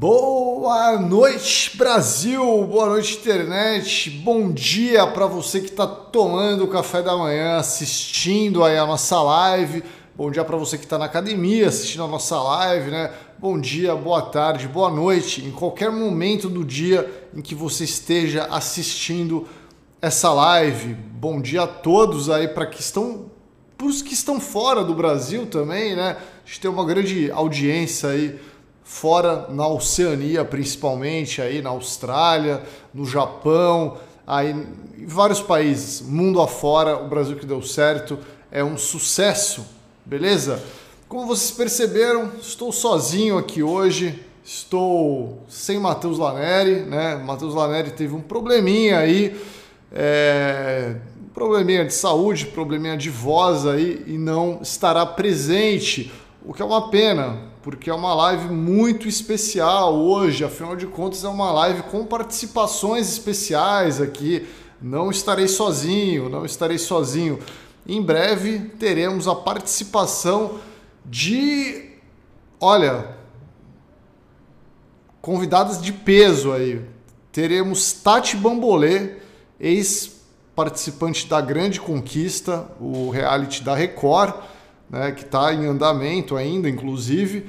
Boa noite, Brasil! Boa noite, internet! Bom dia para você que está tomando o café da manhã, assistindo aí a nossa live. Bom dia para você que está na academia assistindo a nossa live, né? Bom dia, boa tarde, boa noite, em qualquer momento do dia em que você esteja assistindo essa live. Bom dia a todos aí para que estão para os que estão fora do Brasil também, né? A gente tem uma grande audiência aí fora na Oceania, principalmente aí na Austrália, no Japão, aí em vários países, mundo afora, o Brasil que deu certo é um sucesso, beleza? Como vocês perceberam, estou sozinho aqui hoje, estou sem Matheus Laneri, né? Matheus Laneri teve um probleminha aí, é, probleminha de saúde, probleminha de voz aí e não estará presente, o que é uma pena, porque é uma live muito especial hoje, afinal de contas é uma live com participações especiais aqui. Não estarei sozinho, não estarei sozinho. Em breve teremos a participação de, olha, convidadas de peso aí. Teremos Tati Bambolê, ex-participante da Grande Conquista, o reality da Record né, que está em andamento ainda, inclusive.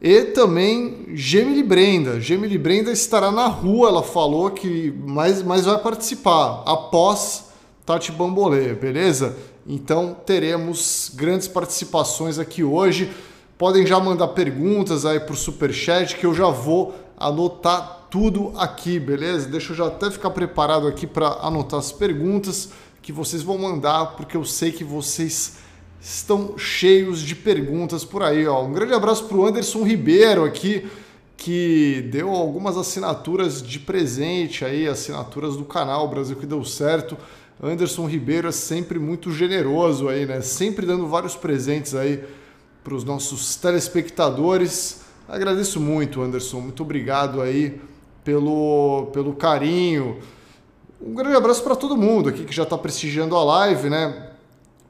E também Gemily Brenda. Gemily Brenda estará na rua, ela falou que mas, mas vai participar após Tati Bambolê, beleza? Então teremos grandes participações aqui hoje. Podem já mandar perguntas aí para o Superchat que eu já vou anotar tudo aqui, beleza? Deixa eu já até ficar preparado aqui para anotar as perguntas que vocês vão mandar, porque eu sei que vocês estão cheios de perguntas por aí. Ó. Um grande abraço para o Anderson Ribeiro aqui, que deu algumas assinaturas de presente aí, assinaturas do canal Brasil que deu certo. Anderson Ribeiro é sempre muito generoso aí, né? Sempre dando vários presentes aí para os nossos telespectadores. Agradeço muito, Anderson. Muito obrigado aí pelo, pelo carinho. Um grande abraço para todo mundo aqui que já está prestigiando a live, né?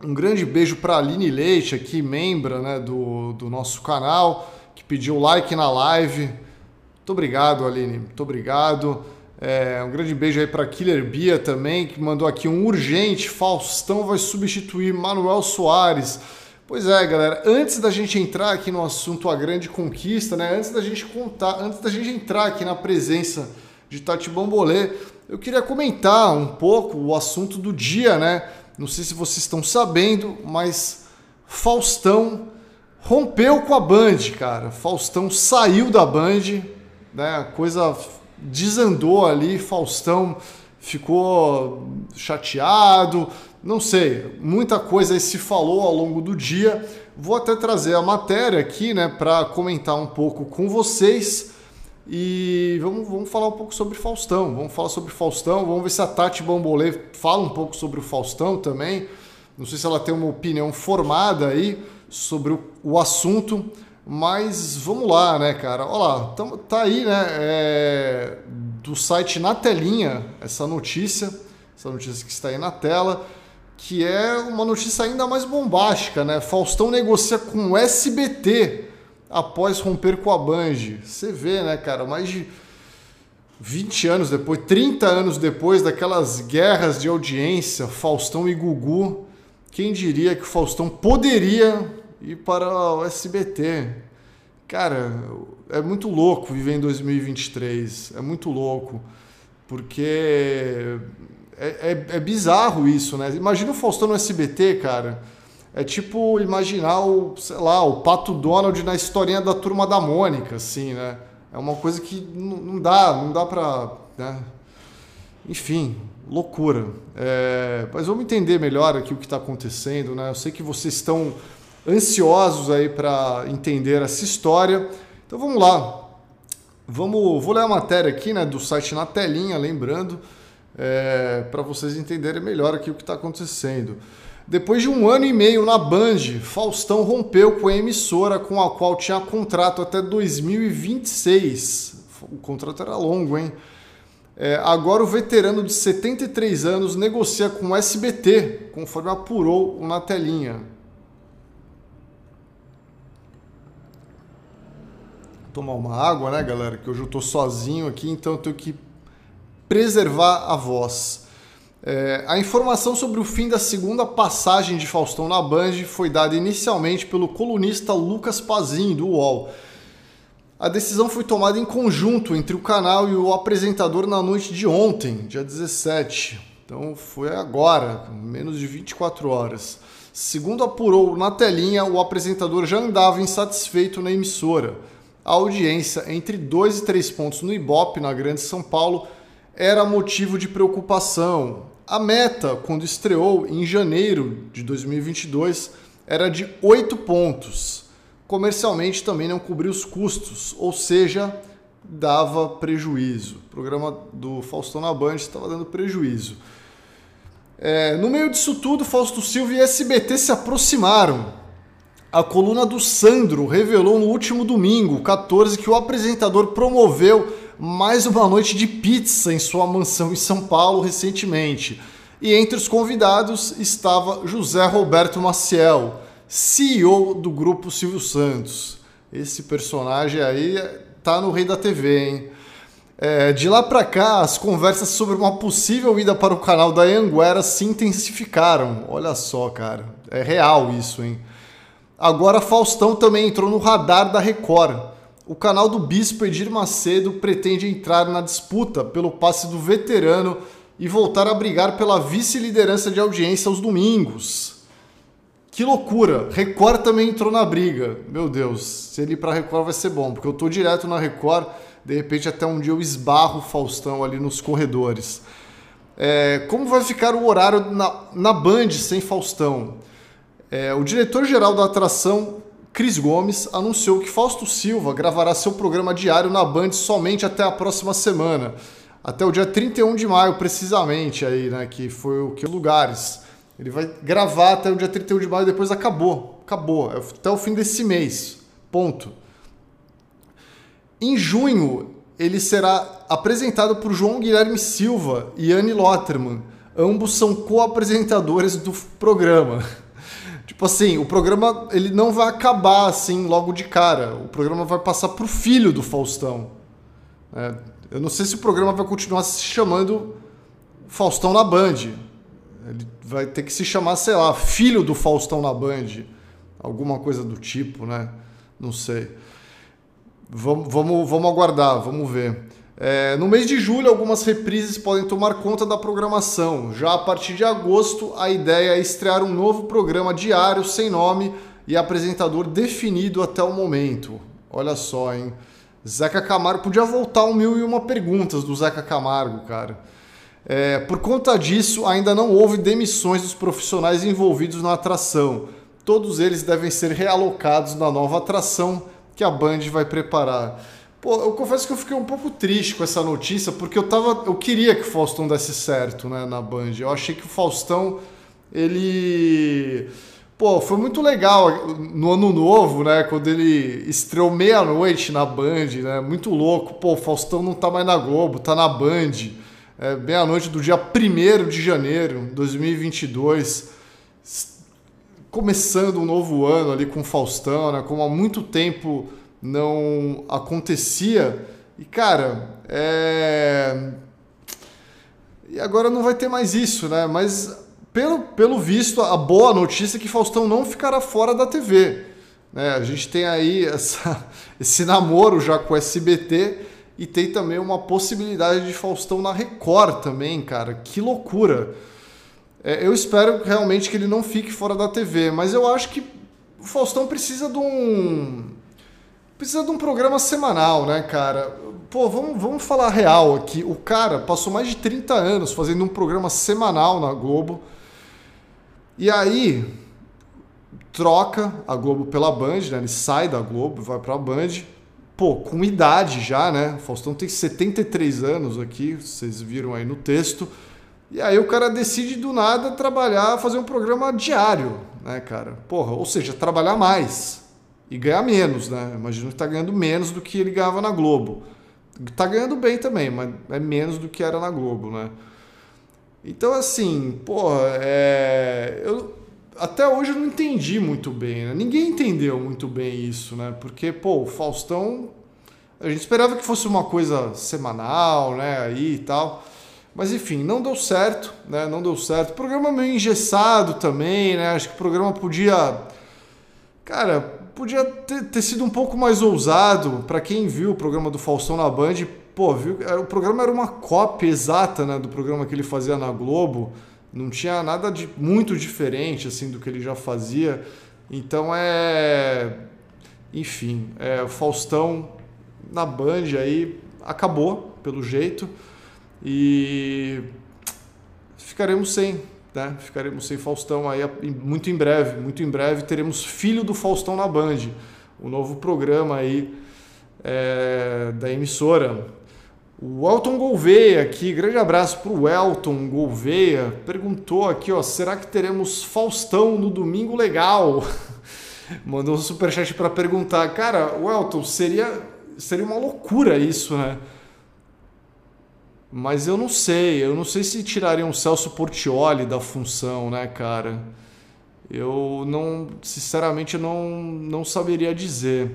Um grande beijo para Aline Leite, aqui, membra né, do, do nosso canal, que pediu like na live. Muito obrigado, Aline. Muito obrigado. É, um grande beijo aí para Killer Bia também, que mandou aqui um urgente. Faustão vai substituir Manuel Soares. Pois é, galera. Antes da gente entrar aqui no assunto a grande conquista, né? Antes da gente contar, antes da gente entrar aqui na presença de Tati Bambolê, eu queria comentar um pouco o assunto do dia, né? Não sei se vocês estão sabendo, mas Faustão rompeu com a Band, cara. Faustão saiu da Band, né? A coisa desandou ali, Faustão ficou chateado, não sei, muita coisa se falou ao longo do dia. Vou até trazer a matéria aqui, né, para comentar um pouco com vocês. E vamos, vamos falar um pouco sobre Faustão. Vamos falar sobre Faustão. Vamos ver se a Tati Bambolê fala um pouco sobre o Faustão também. Não sei se ela tem uma opinião formada aí sobre o, o assunto. Mas vamos lá, né, cara? Olha lá, tá, tá aí, né? É, do site na telinha essa notícia, essa notícia que está aí na tela, que é uma notícia ainda mais bombástica, né? Faustão negocia com o SBT após romper com a Band. Você vê, né, cara, mais de 20 anos depois, 30 anos depois daquelas guerras de audiência, Faustão e Gugu, quem diria que o Faustão poderia ir para o SBT? Cara, é muito louco viver em 2023, é muito louco, porque é, é, é bizarro isso, né? Imagina o Faustão no SBT, cara é tipo imaginar o, sei lá, o Pato Donald na historinha da turma da Mônica, assim, né? É uma coisa que não dá, não dá pra. Né? Enfim, loucura. É, mas vamos entender melhor aqui o que está acontecendo, né? Eu sei que vocês estão ansiosos aí para entender essa história. Então vamos lá. Vamos, vou ler a matéria aqui, né, do site na telinha, lembrando, é, para vocês entenderem melhor aqui o que está acontecendo. Depois de um ano e meio na Band, Faustão rompeu com a emissora com a qual tinha contrato até 2026. O contrato era longo, hein? É, agora o veterano de 73 anos negocia com o SBT, conforme apurou na telinha. tomar uma água, né, galera? Que hoje eu tô sozinho aqui, então eu tenho que preservar a voz. É, a informação sobre o fim da segunda passagem de Faustão na Band foi dada inicialmente pelo colunista Lucas Pazin, do UOL. A decisão foi tomada em conjunto entre o canal e o apresentador na noite de ontem, dia 17. Então foi agora, menos de 24 horas. Segundo apurou na telinha, o apresentador já andava insatisfeito na emissora. A audiência entre 2 e 3 pontos no Ibope, na Grande São Paulo, era motivo de preocupação. A meta, quando estreou em janeiro de 2022, era de 8 pontos. Comercialmente também não cobriu os custos, ou seja, dava prejuízo. O programa do Faustão na Band estava dando prejuízo. É, no meio disso tudo, Fausto Silva e SBT se aproximaram. A coluna do Sandro revelou no último domingo, 14, que o apresentador promoveu mais uma noite de pizza em sua mansão em São Paulo recentemente. E entre os convidados estava José Roberto Maciel, CEO do grupo Silvio Santos. Esse personagem aí tá no Rei da TV, hein? É, de lá para cá, as conversas sobre uma possível ida para o canal da Anguera se intensificaram. Olha só, cara, é real isso, hein? Agora Faustão também entrou no radar da Record o canal do Bispo Edir Macedo pretende entrar na disputa pelo passe do veterano e voltar a brigar pela vice-liderança de audiência aos domingos. Que loucura! Record também entrou na briga. Meu Deus, se ele ir para Record vai ser bom, porque eu tô direto na Record, de repente até um dia eu esbarro o Faustão ali nos corredores. É, como vai ficar o horário na, na Band sem Faustão? É, o diretor-geral da atração Cris Gomes anunciou que Fausto Silva gravará seu programa diário na Band somente até a próxima semana, até o dia 31 de maio, precisamente, aí, né? Que foi o que lugares. Ele vai gravar até o dia 31 de maio, depois acabou. Acabou. É até o fim desse mês. Ponto. Em junho, ele será apresentado por João Guilherme Silva e Anne Lotterman. Ambos são co-apresentadores do programa. Tipo assim, o programa ele não vai acabar assim logo de cara. O programa vai passar pro filho do Faustão. É, eu não sei se o programa vai continuar se chamando Faustão na Band. Ele vai ter que se chamar, sei lá, Filho do Faustão na Band. Alguma coisa do tipo, né? Não sei. Vamos, vamos, vamos aguardar, vamos ver. É, no mês de julho, algumas reprises podem tomar conta da programação. Já a partir de agosto, a ideia é estrear um novo programa diário sem nome e apresentador definido até o momento. Olha só, hein? Zeca Camargo podia voltar um mil e uma perguntas do Zeca Camargo, cara. É, por conta disso, ainda não houve demissões dos profissionais envolvidos na atração. Todos eles devem ser realocados na nova atração que a Band vai preparar. Pô, eu confesso que eu fiquei um pouco triste com essa notícia, porque eu tava. Eu queria que o Faustão desse certo, né, na Band. Eu achei que o Faustão, ele. Pô, foi muito legal no ano novo, né? Quando ele estreou meia-noite na Band, né? Muito louco. Pô, o Faustão não tá mais na Globo, tá na Band. É, meia-noite do dia 1 de janeiro de 2022. Começando um novo ano ali com o Faustão, né? Como há muito tempo não acontecia. E, cara, é... E agora não vai ter mais isso, né? Mas, pelo, pelo visto, a boa notícia é que Faustão não ficará fora da TV. Né? A gente tem aí essa, esse namoro já com o SBT e tem também uma possibilidade de Faustão na Record também, cara. Que loucura! É, eu espero realmente que ele não fique fora da TV, mas eu acho que o Faustão precisa de um Precisa de um programa semanal, né, cara? Pô, vamos, vamos falar real aqui. O cara passou mais de 30 anos fazendo um programa semanal na Globo. E aí troca a Globo pela Band, né? Ele sai da Globo, vai pra Band. Pô, com idade já, né? O Faustão tem 73 anos aqui, vocês viram aí no texto. E aí o cara decide do nada trabalhar, fazer um programa diário, né, cara? Porra, ou seja, trabalhar mais e ganhar menos, né? Imagino que está ganhando menos do que ele ganhava na Globo. Está ganhando bem também, mas é menos do que era na Globo, né? Então, assim, porra, é... eu... até hoje eu não entendi muito bem, né? Ninguém entendeu muito bem isso, né? Porque, pô, o Faustão A gente esperava que fosse uma coisa semanal, né, aí e tal. Mas enfim, não deu certo, né? Não deu certo. O programa meio engessado também, né? Acho que o programa podia. Cara, podia ter, ter sido um pouco mais ousado. Para quem viu o programa do Faustão na Band, pô, viu? O programa era uma cópia exata, né? Do programa que ele fazia na Globo. Não tinha nada de muito diferente, assim, do que ele já fazia. Então é. Enfim, é, o Faustão na Band aí acabou, pelo jeito. E ficaremos sem, né? Ficaremos sem Faustão aí muito em breve, muito em breve teremos Filho do Faustão na Band, o novo programa aí é, da emissora. O Elton Gouveia aqui, grande abraço para o Elton Gouveia, perguntou aqui, ó, será que teremos Faustão no Domingo Legal? Mandou um superchat para perguntar, cara, o Elton, seria, seria uma loucura isso, né? Mas eu não sei, eu não sei se tirariam o Celso Portioli da função, né, cara? Eu não, sinceramente, não, não saberia dizer.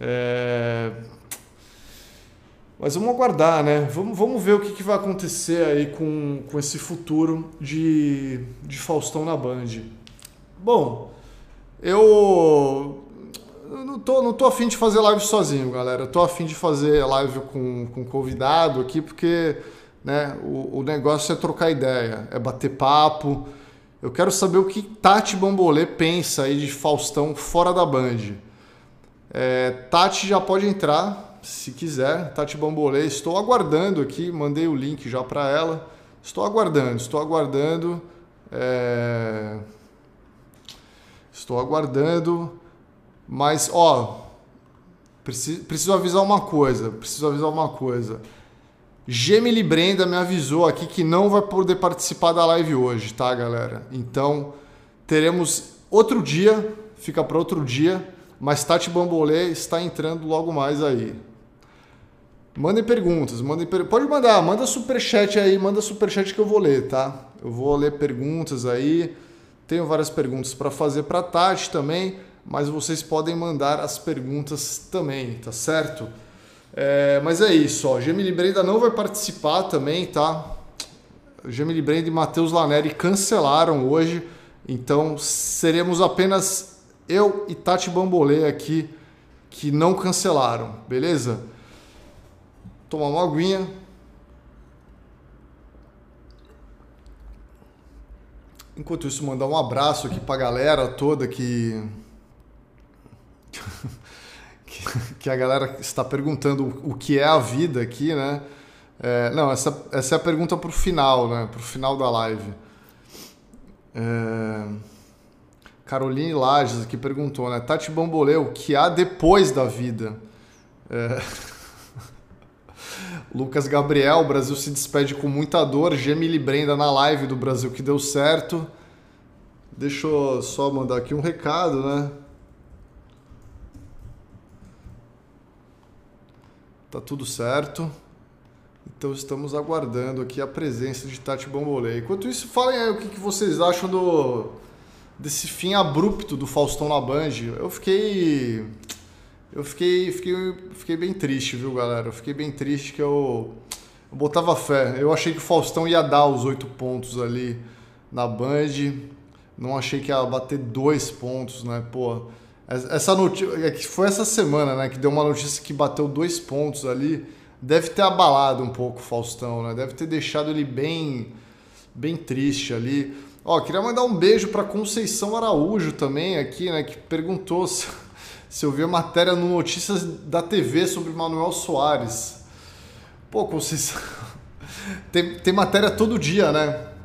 É... Mas vamos aguardar, né? Vamos, vamos ver o que, que vai acontecer aí com, com esse futuro de, de Faustão na Band. Bom, eu não tô, não tô afim de fazer live sozinho, galera. Eu tô afim de fazer live com, com convidado aqui, porque né, o, o negócio é trocar ideia, é bater papo. Eu quero saber o que Tati Bambolê pensa aí de Faustão fora da Band. É, Tati já pode entrar, se quiser. Tati Bambolê, estou aguardando aqui, mandei o link já para ela. Estou aguardando, estou aguardando. É... Estou aguardando. Mas, ó, preciso, preciso avisar uma coisa. Preciso avisar uma coisa. Gemily Brenda me avisou aqui que não vai poder participar da live hoje, tá, galera? Então, teremos outro dia, fica para outro dia, mas Tati Bambolê está entrando logo mais aí. Mandem perguntas, mandem per... pode mandar, manda superchat aí, manda superchat que eu vou ler, tá? Eu vou ler perguntas aí. Tenho várias perguntas para fazer para Tati também mas vocês podem mandar as perguntas também, tá certo? É, mas é isso, ó. Gemini Brenda não vai participar também, tá? Gemini Brenda e Matheus Laneri cancelaram hoje, então seremos apenas eu e Tati Bambolê aqui que não cancelaram, beleza? Tomar uma aguinha. Enquanto isso, mandar um abraço aqui pra galera toda que que a galera está perguntando o que é a vida aqui, né? É, não, essa, essa é a pergunta para o final, né? Para o final da live. É... Caroline Lages aqui perguntou, né? Tati Bambolê, o que há depois da vida? É... Lucas Gabriel, Brasil se despede com muita dor. Gemily Brenda na live do Brasil que deu certo. Deixa eu só mandar aqui um recado, né? Tá tudo certo. Então estamos aguardando aqui a presença de Tati Bambolê. Enquanto isso, falem aí o que, que vocês acham do desse fim abrupto do Faustão na Band. Eu fiquei eu fiquei fiquei fiquei bem triste, viu, galera? Eu fiquei bem triste que eu, eu botava fé. Eu achei que o Faustão ia dar os oito pontos ali na Band. Não achei que ia bater dois pontos, né? Pô, essa notícia, é que foi essa semana, né, que deu uma notícia que bateu dois pontos ali, deve ter abalado um pouco o Faustão, né? Deve ter deixado ele bem, bem triste ali. Ó, queria mandar um beijo para Conceição Araújo também aqui, né, que perguntou se, se eu vi a matéria no Notícias da TV sobre Manuel Soares. Pô, Conceição, tem, tem matéria todo dia, né?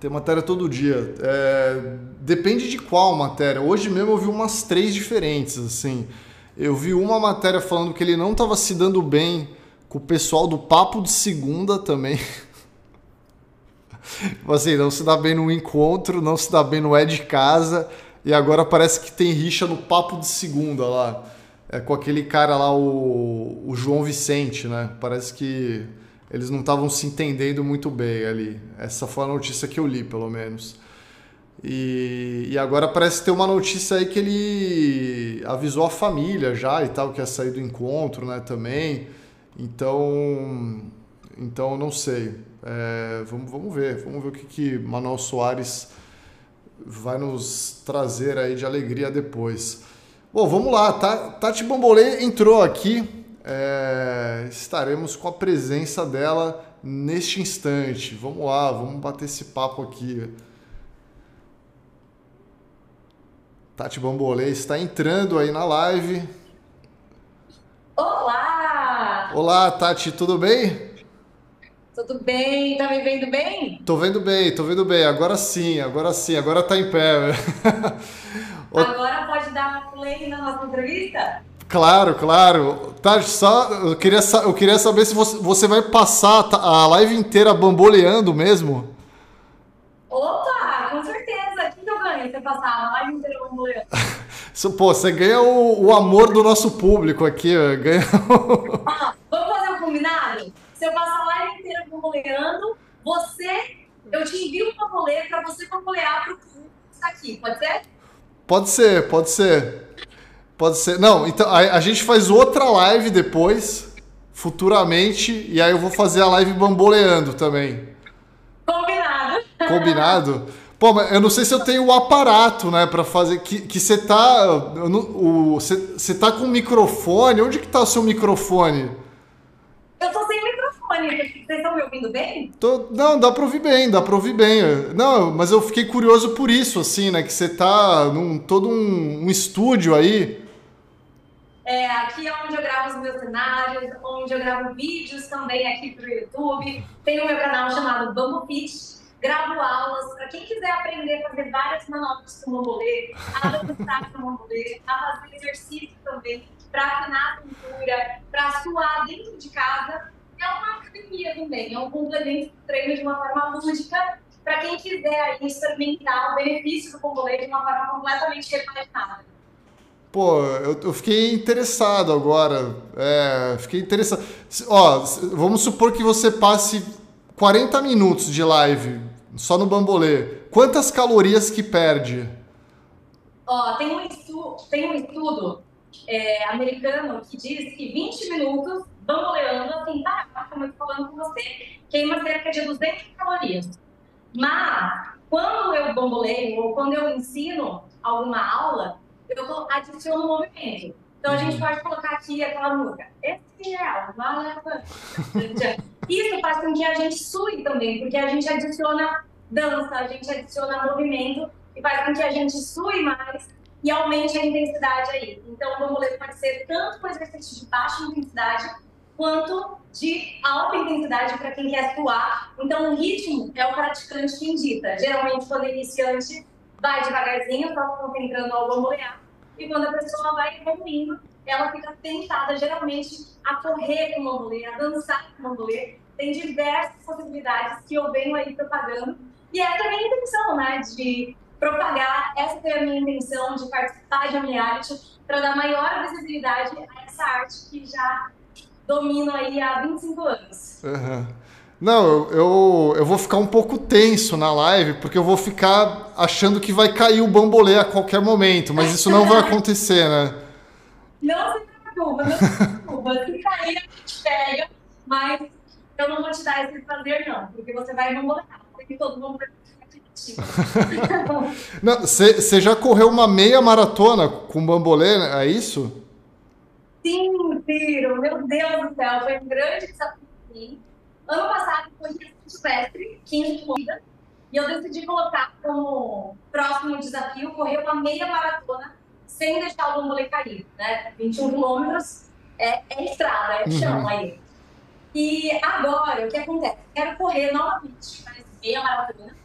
Tem matéria todo dia. É, depende de qual matéria. Hoje mesmo eu vi umas três diferentes, assim. Eu vi uma matéria falando que ele não estava se dando bem com o pessoal do Papo de Segunda também. Tipo assim, não se dá bem no encontro, não se dá bem no é de casa. E agora parece que tem rixa no Papo de Segunda lá. É com aquele cara lá, o, o João Vicente, né? Parece que eles não estavam se entendendo muito bem ali. Essa foi a notícia que eu li, pelo menos. E, e agora parece ter uma notícia aí que ele avisou a família já e tal, que ia sair do encontro, né, também. Então, então não sei. É, vamos, vamos ver, vamos ver o que, que Manuel Soares vai nos trazer aí de alegria depois. Bom, vamos lá. Tati Bambolê entrou aqui. É, estaremos com a presença dela neste instante. Vamos lá, vamos bater esse papo aqui. Tati Bambolê está entrando aí na live. Olá! Olá, Tati, tudo bem? Tudo bem? Tá me vendo bem? Tô vendo bem, tô vendo bem. Agora sim, agora sim, agora tá em pé. agora pode dar play na nossa entrevista? Claro, claro. Tati, só eu queria, eu queria saber se você, você vai passar a live inteira bamboleando mesmo. Opa, com certeza. O que eu ganho se passar a live inteira bamboleando? Pô, você ganha o, o, amor do nosso público aqui. Ganha... ah, vamos fazer um combinado? Se eu passar a live inteira bamboleando, você, eu te envio um bambolê para você bambolear pro público que está aqui, pode ser? Pode ser, pode ser. Pode ser. Não, então a, a gente faz outra live depois, futuramente, e aí eu vou fazer a live bamboleando também. Combinado. Combinado? Pô, mas eu não sei se eu tenho o aparato, né, para fazer. Que você tá. Você tá com microfone? Onde que tá o seu microfone? Eu tô sem microfone. Vocês estão me ouvindo bem? Tô, não, dá pra ouvir bem, dá pra ouvir bem. Não, mas eu fiquei curioso por isso, assim, né? Que você tá num todo um, um estúdio aí. É, aqui é onde eu gravo os meus cenários, onde eu gravo vídeos também aqui pro YouTube. Tem o meu canal chamado Bambu Fit gravo aulas para quem quiser aprender a fazer várias manobras com o bambolê, a dançar com o bambolê, a fazer exercício também, para afinar a cintura, para suar dentro de casa. É uma academia também, é um complemento do treino de uma forma lúdica para quem quiser aí experimentar o benefício do bambolê de uma forma completamente repaginada. Pô, eu, eu, fiquei interessado agora. É, fiquei interessado. Ó, vamos supor que você passe 40 minutos de live só no bambolê, quantas calorias que perde? Ó, tem um estudo, tem um estudo é, americano que diz que 20 minutos bamboleando, assim, tá, como tô falando com você, queima cerca de 200 calorias. Mas, quando eu bamboleio ou quando eu ensino alguma aula, eu adiciono movimento. Então, a gente uhum. pode colocar aqui aquela música. Esse é a Isso faz com que a gente sue também, porque a gente adiciona dança, a gente adiciona movimento e faz com que a gente sue mais e aumente a intensidade aí. Então, o bambolê pode ser tanto um exercício de baixa intensidade quanto de alta intensidade para quem quer suar. Então, o ritmo é o praticante que indita. Geralmente, quando é iniciante, vai devagarzinho, só concentrando ao bambolear. E quando a pessoa vai evoluindo, ela fica tentada, geralmente, a correr com o bambolê, a dançar com o bambolê. Tem diversas possibilidades que eu venho aí propagando. E essa é a minha intenção, né? De propagar. Essa foi a minha intenção de participar de um reality para dar maior visibilidade a essa arte que já domino aí há 25 anos. Uhum. Não, eu, eu vou ficar um pouco tenso na live, porque eu vou ficar achando que vai cair o bambolê a qualquer momento, mas isso não vai acontecer, né? Não se preocupa, não se preocupa. Se cair, a gente pega, mas eu não vou te dar esse prazer, não, porque você vai bambolear. Porque todo mundo vai Você já correu uma meia maratona com bambolê, é isso? Sim, Ciro, meu Deus do céu, foi um grande desafio. Ano passado foi silvestre, 15 corridas, e eu decidi colocar como próximo desafio correr uma meia maratona sem deixar o bambolê cair, né? 21 quilômetros é, é estrada, é chão uhum. aí. E agora, o que acontece? Quero correr novamente, mas meia maratona,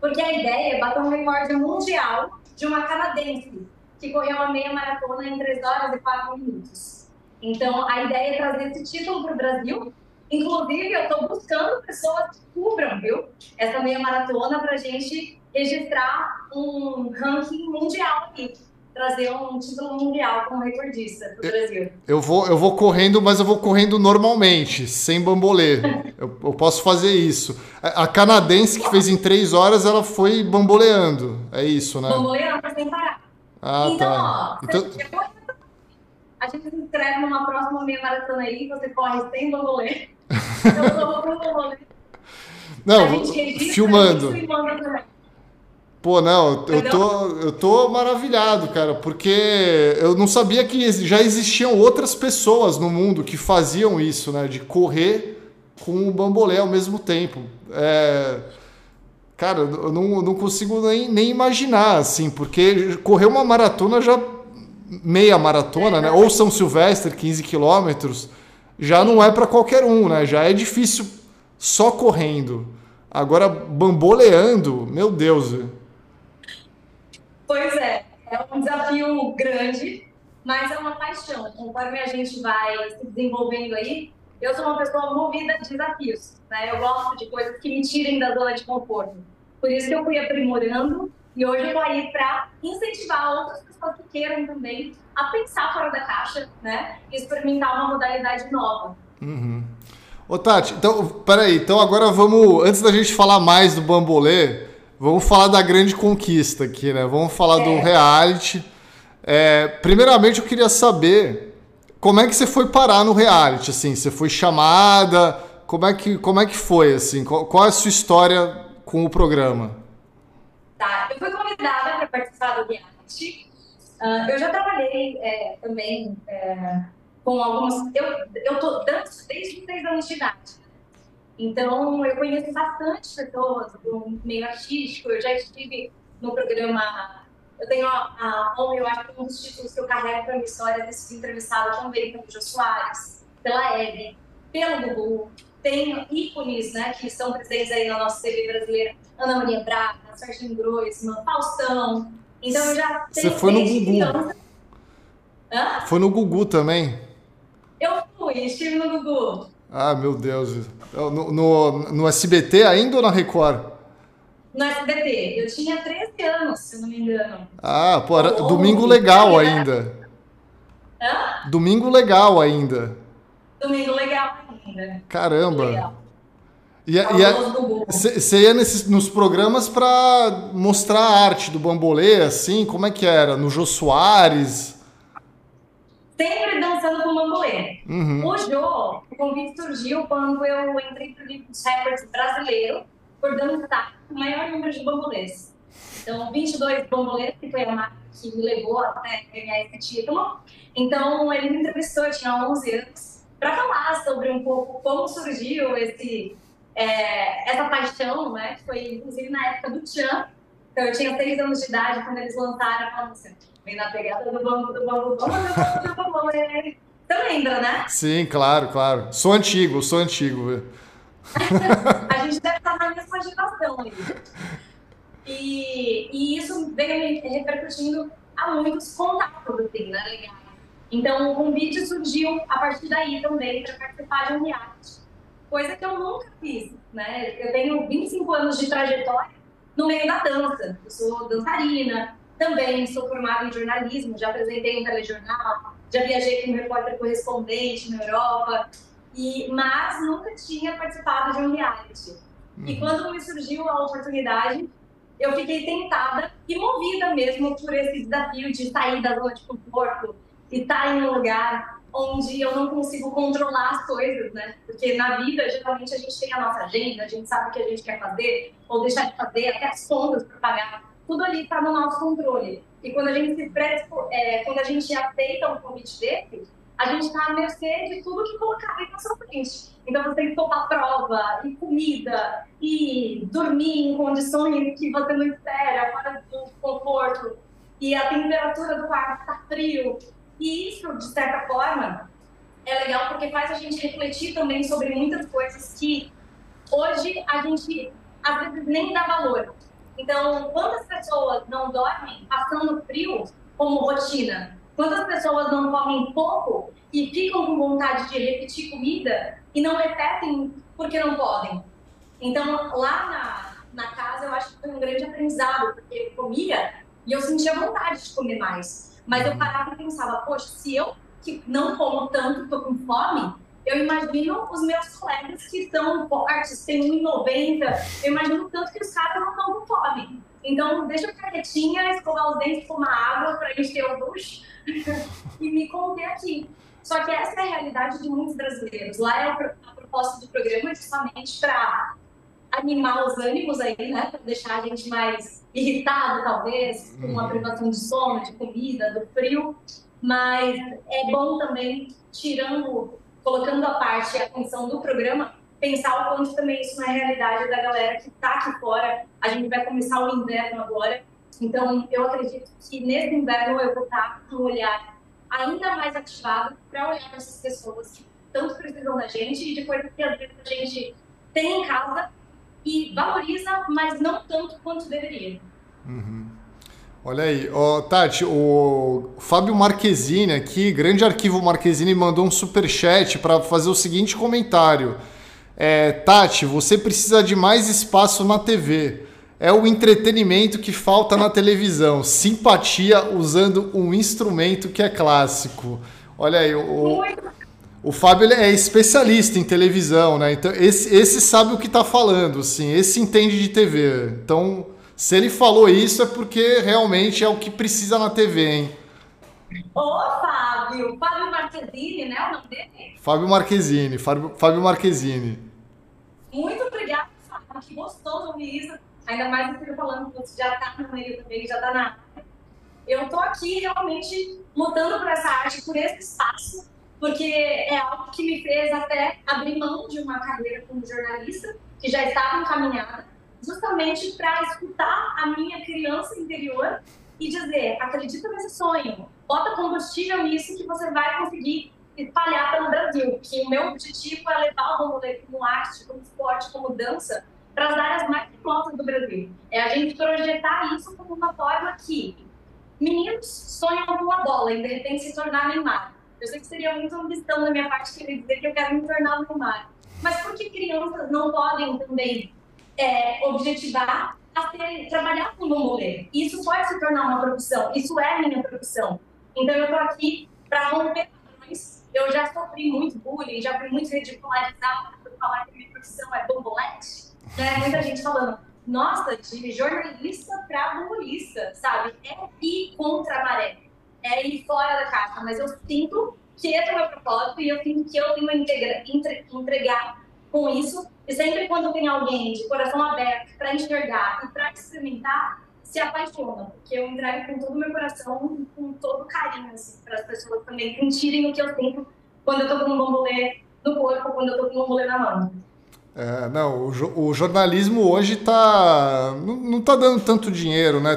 porque a ideia é bater um recorde mundial de uma canadense que correu uma meia maratona em 3 horas e 4 minutos. Então, a ideia é trazer esse título para o Brasil Inclusive, eu estou buscando pessoas que cubram, viu? Essa meia maratona para a gente registrar um ranking mundial aqui. trazer um título mundial como recordista para o Brasil. Eu vou, eu vou correndo, mas eu vou correndo normalmente, sem bambolê. eu, eu, posso fazer isso. A, a, canadense que fez em três horas, ela foi bamboleando. É isso, né? Bamboleando sem parar. Ah, então, tá. Ó, então... A gente se inscreve numa próxima meia maratona aí, você corre sem bambolê. então eu vou pro bambolê. Não, filmando. Pô, não, eu tô, eu tô maravilhado, cara, porque eu não sabia que já existiam outras pessoas no mundo que faziam isso, né? De correr com o bambolê ao mesmo tempo. É... Cara, eu não, eu não consigo nem, nem imaginar, assim, porque correr uma maratona já. Meia maratona, né? Ou São Silvestre, 15 quilômetros, já não é para qualquer um, né? Já é difícil só correndo. Agora, bamboleando, meu Deus. Pois é, é um desafio grande, mas é uma paixão. Conforme a gente vai se desenvolvendo aí, eu sou uma pessoa movida de desafios. Né? Eu gosto de coisas que me tirem da zona de conforto. Por isso que eu fui aprimorando e hoje eu estou aí para incentivar outras pessoas que queiram também a pensar fora da caixa, né? E experimentar uma modalidade nova. Uhum. Ô Tati, então, peraí, então agora vamos, antes da gente falar mais do bambolê, Vamos falar da grande conquista aqui, né? Vamos falar é. do reality. É, primeiramente, eu queria saber como é que você foi parar no reality, assim, você foi chamada, como é que, como é que foi, assim, qual, qual é a sua história com o programa? Tá, eu fui convidada para participar do reality. Uh, eu já trabalhei é, também é, com algumas. Eu, tô danço desde os 6 anos de idade. Então, eu conheço bastante pessoas do meio artístico. Eu já estive no programa. Eu tenho a honra, eu acho que um dos títulos que eu carrego para a minha história é ter entrevistada também pelo Jô Soares, pela Hebe, pelo Gugu. Tenho ícones né, que estão presentes aí na nossa TV brasileira: Ana Maria Braga, Serginho Groisman, Faustão. Então, eu já. Você foi no Gugu? Hã? Foi no Gugu também? Eu fui, estive no Gugu. Ah, meu Deus. No, no, no SBT ainda ou na Record? No SBT. Eu tinha 13 anos, se não me engano. Ah, pô, era domingo legal ainda. Hã? Domingo legal ainda. Domingo legal ainda. Caramba. E, você ia nesses, nos programas para mostrar a arte do bambolê, assim? Como é que era? No Jô Soares? sempre dançando com bambolê. Uhum. O Jô, o convite surgiu quando eu entrei para o livro rappers brasileiro por dançar o maior número de bambolês. Então, 22 bambolês, que foi a marca que me levou até ganhar esse título. Então, ele me entrevistou, eu tinha 11 anos, para falar sobre um pouco como surgiu esse, é, essa paixão, né? Foi, inclusive, na época do Tchan. Então, eu tinha 6 anos de idade quando eles lançaram a música vem na pegada do bambu, do bambu, do bambu, Você lembra, né? Sim, claro, claro. Sou antigo, sou antigo. a gente deve estar na mesma geração aí. E, e isso veio repercutindo a muitos contatos, assim, né? Então, o convite surgiu a partir daí também para participar de um reality. Coisa que eu nunca fiz, né? Eu tenho 25 anos de trajetória no meio da dança. Eu sou dançarina, também sou formada em jornalismo, já apresentei um telejornal, já viajei como repórter correspondente na Europa, e, mas nunca tinha participado de um reality. Uhum. E quando me surgiu a oportunidade, eu fiquei tentada e movida mesmo por esse desafio de sair da zona de conforto e estar em um lugar onde eu não consigo controlar as coisas, né? Porque na vida, geralmente, a gente tem a nossa agenda, a gente sabe o que a gente quer fazer ou deixar de fazer, até as contas para pagar tudo ali está no nosso controle. E quando a gente se é, quando a gente aceita um convite desse, a gente está à mercê de tudo que colocarem na sua frente. Então você tem que topar prova, e comida, e dormir em condições que você não espera, fora do conforto, e a temperatura do quarto está frio. E isso, de certa forma, é legal porque faz a gente refletir também sobre muitas coisas que hoje a gente às vezes nem dá valor. Então, quantas pessoas não dormem passando frio como rotina? Quantas pessoas não comem pouco e ficam com vontade de repetir comida e não repetem porque não podem? Então, lá na, na casa, eu acho que foi um grande aprendizado, porque eu comia E eu sentia vontade de comer mais. Mas eu parava e pensava, poxa, se eu que não como tanto, tô com fome, eu imagino os meus colegas que estão fortes, têm 1,90, eu imagino tanto que os caras não estão com fome. Então, deixa eu ficar quietinha, escovar os dentes, tomar água para encher o bucho e me conter aqui. Só que essa é a realidade de muitos brasileiros. Lá é a proposta do programa é justamente para animar os ânimos aí, né? Para deixar a gente mais irritado, talvez, com a uhum. privação de sono, de comida, do frio. Mas é bom também, tirando, colocando a parte a função do programa, pensar o quanto também isso é realidade da galera que está aqui fora. A gente vai começar o inverno agora, então eu acredito que nesse inverno eu vou estar com um olhar ainda mais ativado para olhar para essas pessoas que tanto precisam da gente e de coisas que às vezes a gente tem em casa e valoriza, mas não tanto quanto deveria. Uhum. Olha aí, oh, Tati, o Fábio Marquezine aqui, grande arquivo Marquezine, mandou um super chat para fazer o seguinte comentário. É, Tati, você precisa de mais espaço na TV. É o entretenimento que falta na televisão. Simpatia usando um instrumento que é clássico. Olha aí, o, o Fábio é especialista em televisão, né? Então, esse, esse sabe o que está falando, assim, esse entende de TV. Então, se ele falou isso é porque realmente é o que precisa na TV, hein? Ô, Fábio! Fábio Marquezine, né? O nome dele? Fábio Marquezine, Fábio, Fábio Marquezine. Muito obrigada, Fábio. Que gostoso ouvir isso. Ainda mais você falando que você já está no meio também, já está na Eu estou aqui realmente lutando por essa arte, por esse espaço, porque é algo que me fez até abrir mão de uma carreira como jornalista, que já estava encaminhada, justamente para escutar a minha criança interior e dizer: acredita nesse sonho, bota combustível nisso que você vai conseguir espalhar pelo Brasil. Que o meu objetivo é levar o rolê como arte, como esporte, como dança para as áreas mais remotas do Brasil. É a gente projetar isso como uma forma que meninos sonham com a bola e de repente se tornar Neymar. Eu sei que seria muito ambição da minha parte querer dizer que eu quero me tornar Neymar. Mas por que crianças não podem também é, objetivar a ter, trabalhar com bambolê? Isso pode se tornar uma profissão. Isso é minha profissão. Então eu estou aqui para romper padrões. Eu já sofri muito bullying, já fui muito ridicularizada por falar que minha profissão é bambolete né? Muita gente falando, nossa, de jornalista para humorista, sabe? É ir contra a maré, é ir fora da caixa. Mas eu sinto que esse é o meu propósito e eu sinto que eu tenho que integra, entre, entregar com isso. E sempre quando tem alguém de coração aberto para enxergar e para experimentar, se apaixona, porque eu entrego com todo o meu coração, com todo carinho, assim, para as pessoas também sentirem o que eu sinto quando eu tô com um bambolê no corpo, quando eu tô com um bambolê na mão. É, não, o, o, jornalismo hoje tá não, não tá dando tanto dinheiro, né?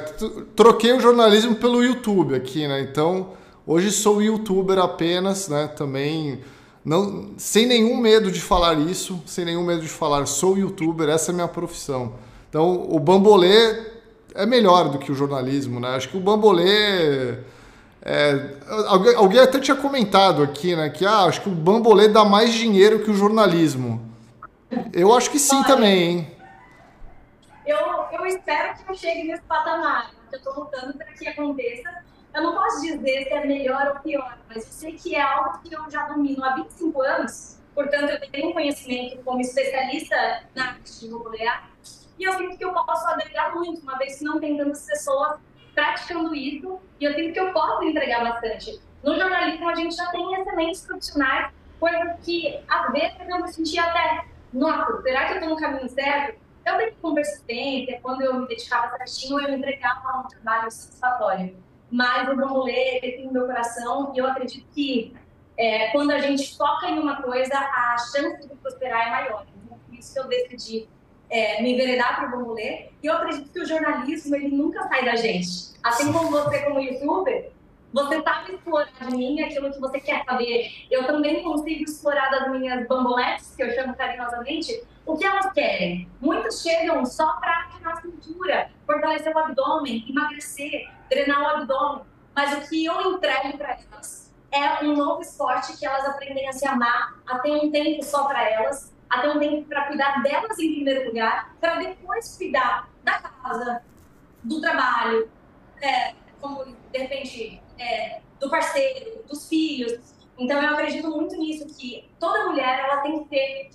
Troquei o jornalismo pelo YouTube aqui, né? Então, hoje sou youtuber apenas, né? Também não sem nenhum medo de falar isso, sem nenhum medo de falar sou youtuber, essa é a minha profissão. Então, o bambolê é melhor do que o jornalismo, né? Acho que o bambolê é, alguém, alguém até tinha comentado aqui, né? Que ah, acho que o bambolê dá mais dinheiro que o jornalismo. Eu acho que sim Olha, também, hein? Eu, eu espero que eu chegue nesse patamar. Eu estou lutando para que aconteça. Eu não posso dizer se é melhor ou pior, mas eu sei que é algo que eu já domino há 25 anos. Portanto, eu tenho conhecimento como especialista na arte de volear. E eu sinto que eu posso agregar muito, uma vez que não tem tantas pessoas praticando isso. E eu sinto que eu posso entregar bastante. No jornalismo, a gente já tem excelentes profissionais, coisa que, às vezes, eu me senti até nossa, será que eu estou no caminho certo? Eu tenho com persistência, quando eu me dedicava certinho, eu entregava um trabalho satisfatório. Mas o bambolê, ele tem no meu coração e eu acredito que é, quando a gente foca em uma coisa, a chance de prosperar é maior. Então, por isso que eu decidi é, me enveredar para o bambolê. E eu acredito que o jornalismo, ele nunca sai da gente. Assim como você, como youtuber, você sabe explorar de mim aquilo que você quer saber. Eu também consigo explorar das minhas bamboletes, que eu chamo carinhosamente, o que elas querem. Muitos chegam só para ativar a cintura, fortalecer o abdômen, emagrecer, drenar o abdômen. Mas o que eu entrego para elas é um novo esporte que elas aprendem a se amar, a ter um tempo só para elas, a ter um tempo para cuidar delas em primeiro lugar, para depois cuidar da casa, do trabalho, é, como de repente, é, do parceiro, dos filhos. Então eu acredito muito nisso, que toda mulher ela tem que ter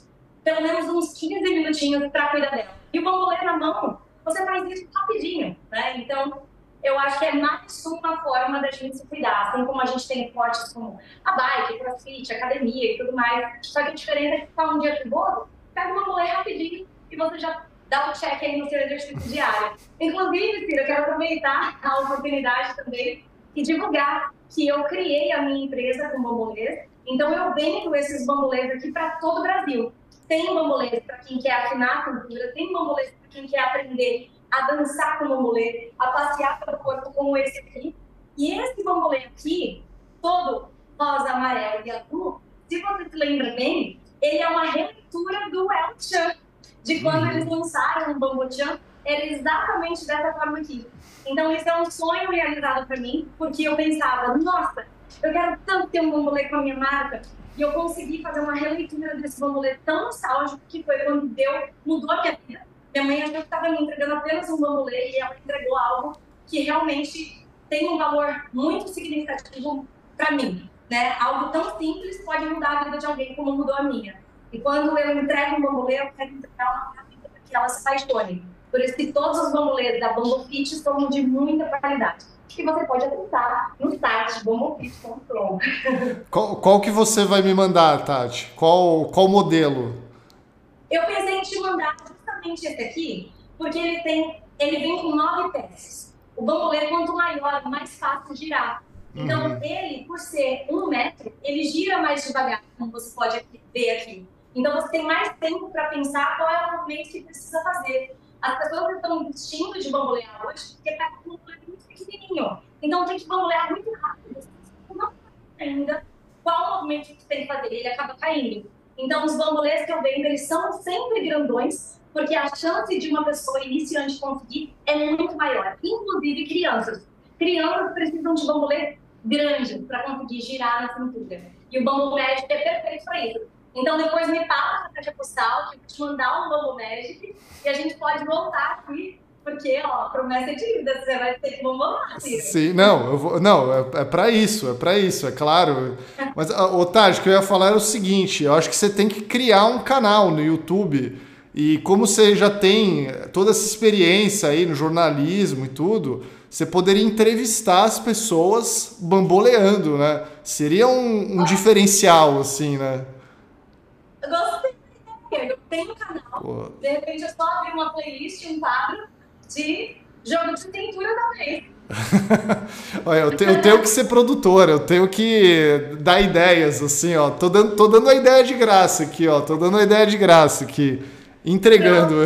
pelo menos uns 15 minutinhos para cuidar dela. E o bambolê na mão, você faz isso rapidinho, né? Então, eu acho que é mais uma forma da gente se cuidar. Assim como a gente tem esportes como a bike, crossfit, academia e tudo mais. Só que a diferença é que ficar um dia chuvoso, pega uma bambolê rapidinho e você já dá um check aí no seu exercício diário. Inclusive, Cira, eu quero aproveitar a oportunidade também e divulgar que eu criei a minha empresa com bambolês. Então, eu vendo esses bambolês aqui para todo o Brasil. Tem bambolês para quem quer afinar a cultura, tem bambolês para quem quer aprender a dançar com bambolê, a passear pelo corpo como esse aqui. E esse bambolê aqui, todo rosa, amarelo e azul, se você se lembra bem, ele é uma releitura do El Chan, de quando uhum. eles lançaram o Bambu Chan, era exatamente dessa forma aqui. Então, isso é um sonho realizado para mim, porque eu pensava, nossa, eu quero tanto ter um bambolê com a minha marca, e eu consegui fazer uma releitura desse bambolê tão nostálgico que foi quando deu, mudou a minha vida. Minha mãe achou que estava me entregando apenas um bambolê e ela entregou algo que realmente tem um valor muito significativo para mim. Né? Algo tão simples pode mudar a vida de alguém como mudou a minha. E quando eu entrego um bambolê, eu quero entregar uma vida que ela se apaixone. Por isso que todos os bambolês da Bambo Fit são de muita qualidade. Que você pode apontar no site bambofit.com. Qual, qual que você vai me mandar, Tati? Qual, qual modelo? Eu pensei em te mandar justamente esse aqui, porque ele tem, ele vem com nove peças. O bambolê, quanto maior, mais fácil girar. Então, uhum. ele, por ser um metro, ele gira mais devagar, como você pode ver aqui. Então você tem mais tempo para pensar qual é o movimento que precisa fazer. As pessoas estão desistindo de bambolear hoje porque está com um muito pequenininho. Então tem que bambolear muito rápido. Você não ainda qual movimento que tem que fazer. Ele acaba caindo. Então os bambolês que eu vendo, eles são sempre grandões, porque a chance de uma pessoa iniciante conseguir é muito maior. Inclusive crianças. Crianças precisam de bambolê grande para conseguir girar na cintura. E o bambolê é perfeito para isso. Então depois me passa na caixa postal, que eu vou te mandar um Lobo Magic e a gente pode voltar aqui porque, ó, promessa é dívida, você vai ter que bombar, Sim, não, vou, não, é, é para isso, é para isso, é claro. Mas, Otávio, o que eu ia falar era o seguinte, eu acho que você tem que criar um canal no YouTube e como você já tem toda essa experiência aí no jornalismo e tudo, você poderia entrevistar as pessoas bamboleando, né? Seria um, um diferencial, assim, né? Eu tenho um canal, Pô. de repente eu só abrir uma playlist, um quadro de jogo de cintura também. Olha, eu, te, eu, tenho que ser produtora, eu tenho que dar ideias, assim, ó. Tô dando, tô dando a ideia de graça aqui, ó. Tô dando a ideia de graça aqui. Entregando.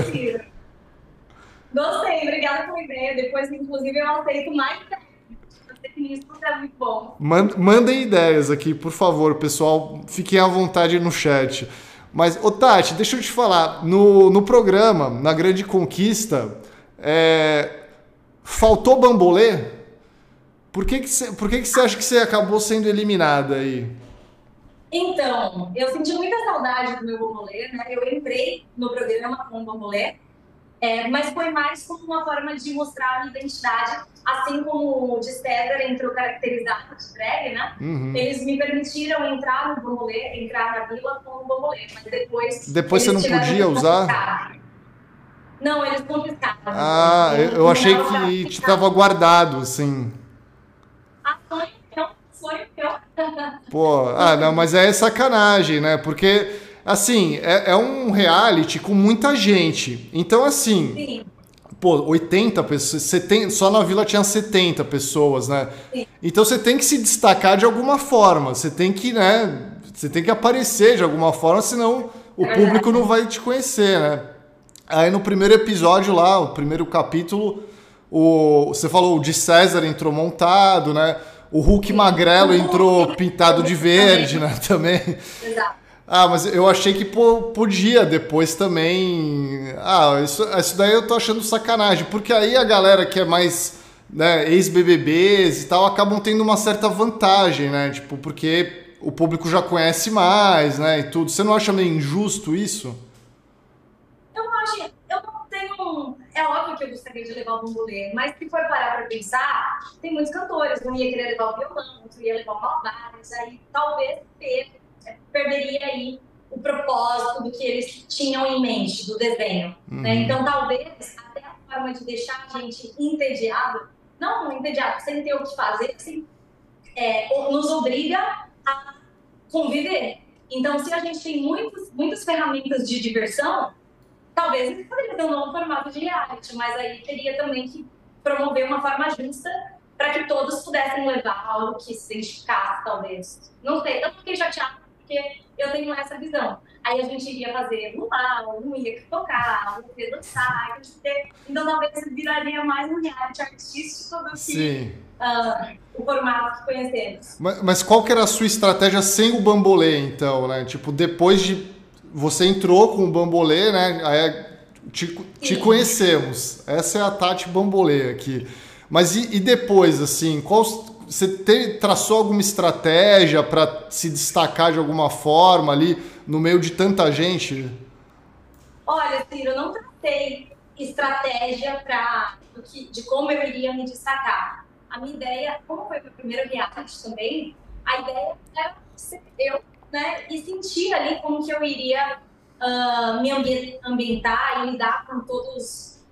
Gostei, obrigada pela ideia. Depois, inclusive, eu aceito mais é muito bom. Mandem ideias aqui, por favor, pessoal. Fiquem à vontade no chat. Mas, ô Tati, deixa eu te falar. No, no programa, na Grande Conquista, é, faltou bambolê? Por que, que, por que, que você acha que você acabou sendo eliminada aí? Então, eu senti muita saudade do meu bambolê, né? Eu entrei no programa com o bambolê, é, mas foi mais como uma forma de mostrar a minha identidade, assim como o de César entrou caracterizado de drag, né? Uhum. Eles me permitiram entrar no bambolê, entrar na vila com o bambolê, mas depois... Depois você não podia usar? Não, eles confiscaram. Ah, eu, eu achei que estava guardado, assim. Ah, sonho meu, sonho meu. Pô, ah, não, mas é sacanagem, né? Porque assim, é, é, um reality com muita gente. Então, assim. Sim. Pô, 80 pessoas, 70, só na vila tinha 70 pessoas, né? Sim. Então você tem que se destacar de alguma forma. Você tem que, né? Você tem que aparecer de alguma forma, senão o é público não vai te conhecer, né? Aí no primeiro episódio lá, o primeiro capítulo, o, você falou o de César entrou montado, né? O Hulk Magrelo entrou pintado de verde, né? Também. Exato. Ah, mas eu achei que podia depois também. Ah, isso, isso daí eu tô achando sacanagem, porque aí a galera que é mais né, ex-BBBs e tal acabam tendo uma certa vantagem, né? Tipo, porque o público já conhece mais, né? E tudo. Você não acha meio injusto isso? Eu acho. Eu não tenho. É óbvio que eu gostaria de levar o bambolê, mas se for parar para pensar, tem muitos cantores, um ia querer levar o violão, outro ia levar o malabares, aí talvez perderia aí o propósito do que eles tinham em mente do desenho. Né? Uhum. Né? Então, talvez até a forma de deixar a gente entediado, não entediado, sem ter o que fazer, assim, é, nos obriga a conviver. Então, se a gente tem muitos, muitas ferramentas de diversão, talvez eles poderiam ter um novo formato de reality, mas aí teria também que promover uma forma justa para que todos pudessem levar algo que se identificasse, talvez. Não sei, eu fiquei chateada porque eu tenho essa visão. Aí a gente iria fazer luau, um ia tocar, um ia dançar, então talvez viraria mais um reality artístico do que uh, o formato que conhecemos. Mas, mas qual que era a sua estratégia sem o bambolê, então, né? Tipo, depois de você entrou com o bambolê, né? Aí te, te conhecemos. Essa é a Tati Bambolê aqui. Mas e, e depois, assim, qual, você traçou alguma estratégia para se destacar de alguma forma ali no meio de tanta gente? Olha, Ciro, eu não tracei estratégia pra, de como eu iria me destacar. A minha ideia, como foi meu primeiro reality também, a ideia era ser eu, né? E sentir ali como que eu iria uh, me ambientar e lidar com todos,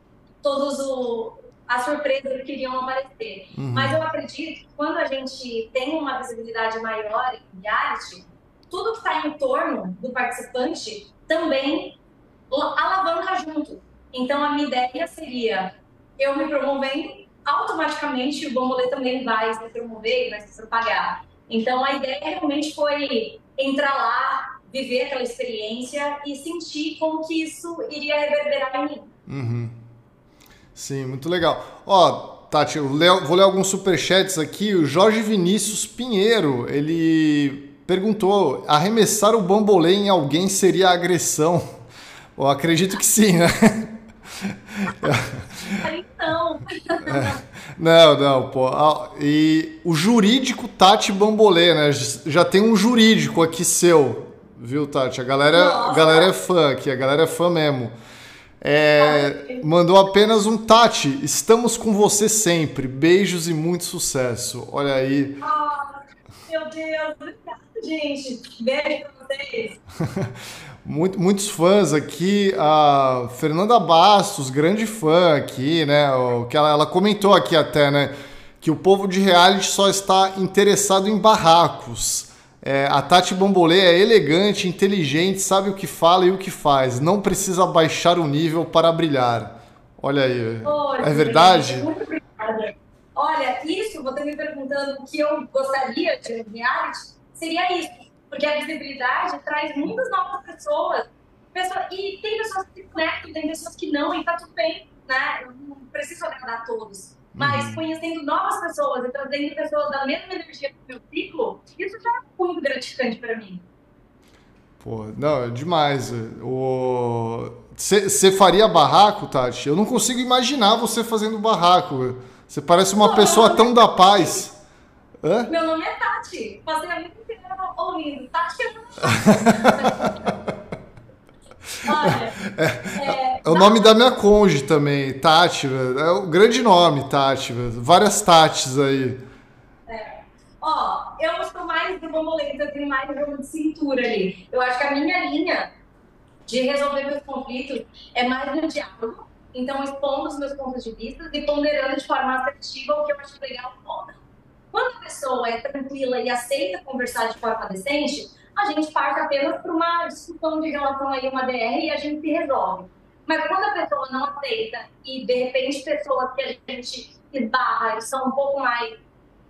todos o, as surpresas que iriam aparecer. Uhum. Mas eu acredito que quando a gente tem uma visibilidade maior em reality, tudo que está em torno do participante também alavanca junto. Então, a minha ideia seria eu me promovendo, automaticamente o Bombolê também vai se promover e vai se propagar. Então, a ideia realmente foi entrar lá, viver aquela experiência e sentir como que isso iria reverberar em mim. Uhum. Sim, muito legal. Ó, Tati, eu vou ler alguns superchats aqui. O Jorge Vinícius Pinheiro, ele perguntou: arremessar o bambolê em alguém seria agressão? Eu acredito que sim, né? Então. É. Não, não, pô. E o jurídico Tati Bambolê, né? Já tem um jurídico aqui seu, viu, Tati? A galera, a galera é fã aqui, a galera é fã mesmo. É, mandou apenas um Tati, estamos com você sempre. Beijos e muito sucesso. Olha aí. Oh, meu Deus, obrigada, gente. Beijo pra vocês. Muito, muitos fãs aqui. A Fernanda Bastos, grande fã aqui, né? O, que ela, ela comentou aqui até, né? Que o povo de reality só está interessado em barracos. É, a Tati Bambolê é elegante, inteligente, sabe o que fala e o que faz. Não precisa baixar o nível para brilhar. Olha aí. é verdade? Muito obrigada. Olha, isso, você me perguntando o que eu gostaria de um reality, seria isso. Porque a visibilidade traz muitas novas pessoas. pessoas e tem pessoas que se conectam, tem pessoas que não, e tá tudo bem, né? Eu não preciso agradar a todos. Mas uhum. conhecendo novas pessoas e trazendo pessoas da mesma energia do meu ciclo, isso já é muito gratificante para mim. Pô, não, é demais. Você faria barraco, Tati? Eu não consigo imaginar você fazendo barraco. Você parece uma Pô, pessoa tão é... da paz. Hã? Meu nome é Tati. Passei a vida inteira ouvindo. Tati é é, é, é o nome da minha conge também, Tati. É o grande nome, Tati. Várias Tatis aí. É. Ó, eu sou mais do bombolento, eu tenho mais jogo de cintura ali. Eu acho que a minha linha de resolver meus conflitos é mais no diálogo. Então, expondo os meus pontos de vista e ponderando de forma assertiva o que eu acho legal ou não. Quando a pessoa é tranquila e aceita conversar de forma decente, a gente parte apenas para uma discussão de relação a uma DR e a gente se resolve. Mas quando a pessoa não aceita e, de repente, pessoas que a gente esbarra e são um pouco mais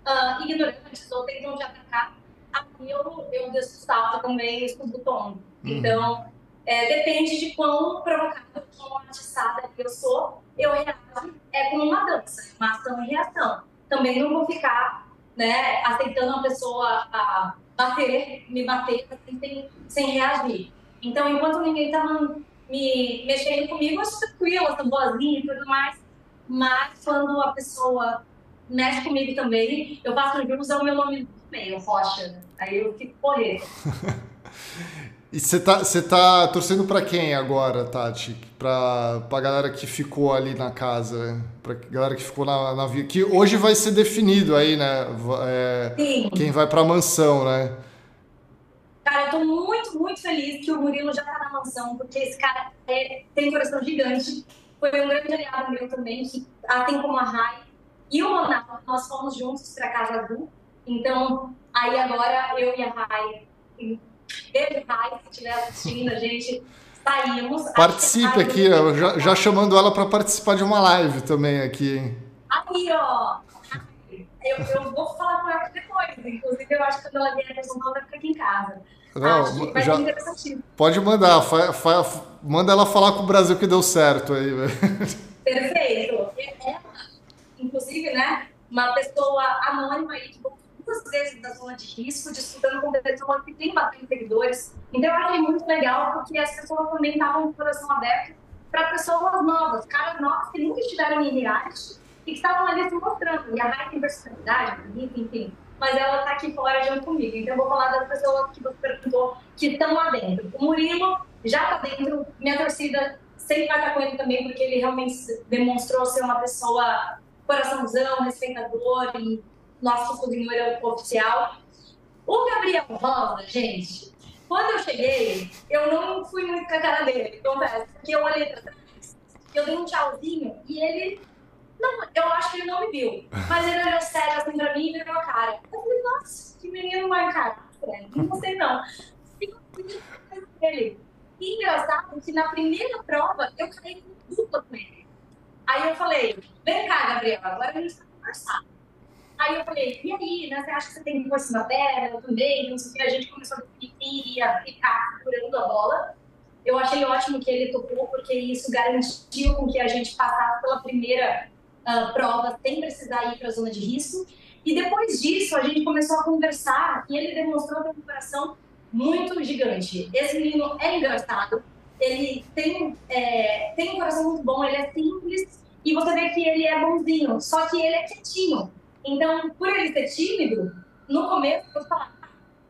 uh, ignorantes ou tentam te atacar, aqui eu, eu dessalto também isso do tom. Uhum. Então, é, depende de quão provocada, quão atiçada eu sou, eu reajo é como uma dança, uma ação e reação. Também não vou ficar né, aceitando uma pessoa a bater, me bater assim, sem, sem reagir. Então, enquanto ninguém estava me mexendo comigo, eu sou tranquila, estou boazinha e tudo mais. Mas quando a pessoa mexe comigo também, eu passo no jogo usar o meu nome no meio, Rocha. Aí eu fico correndo. E você tá, você tá torcendo para quem agora, Tati? Pra, pra galera que ficou ali na casa, né? Pra galera que ficou na, na Que hoje vai ser definido aí, né? É, Sim. Quem vai pra mansão, né? Cara, eu tô muito, muito feliz que o Murilo já tá na mansão, porque esse cara é, tem coração gigante. Foi um grande aliado meu também, que assim como a Rai e o Ronaldo, nós fomos juntos pra casa do. Então, aí agora eu e a Rai Beijo, Rai, se estiver assistindo, a gente saímos. Participe aqui, ó, já, já chamando ela para participar de uma live também aqui. Aí, ó. Eu, eu vou falar com ela depois. Inclusive, eu acho que quando ela vier para São Paulo, vai ficar aqui em casa. Não, já, pode mandar, fa, fa, manda ela falar com o Brasil que deu certo aí. Perfeito. Ela, inclusive, né, uma pessoa anônima aí que duas vezes da zona de risco, disputando com pessoas que têm bastante seguidores. Então eu achei muito legal, porque as pessoas também estavam com o coração aberto para pessoas novas, caras novos que nunca estiveram em reality e que estavam ali se mostrando. E a Rai tem personalidade, bonita, enfim. Mas ela está aqui fora junto comigo. Então eu vou falar das pessoas que você perguntou que estão lá dentro. O Murilo já está dentro, minha torcida sempre vai estar com ele também, porque ele realmente demonstrou ser uma pessoa coraçãozão, respeitador e nosso cozinheiro oficial. O Gabriel Rosa, gente, quando eu cheguei, eu não fui muito com a cara dele, confesso, porque eu olhei pra trás, eu dei um tchauzinho e ele. Não, eu acho que ele não me viu. Mas ele olhou sério assim pra mim e virou a cara. Eu falei, nossa, que menino mais cara. Não gostei, não. Fico ele. E engraçado que na primeira prova eu caí com dupla com ele. Aí eu falei, vem cá, Gabriel, agora a gente tá conversando. Aí eu falei, e aí, né? Você acha que você tem que pôr na dela também? Não sei o que. A gente começou a definir quem iria ficar segurando a bola. Eu achei ótimo que ele topou, porque isso garantiu com que a gente passasse pela primeira uh, prova sem precisar ir para a zona de risco. E depois disso, a gente começou a conversar e ele demonstrou um coração muito gigante. Esse menino é engraçado, ele tem, é, tem um coração muito bom, ele é simples e você vê que ele é bonzinho, só que ele é quietinho. Então, por ele ser tímido, no começo, eu falar,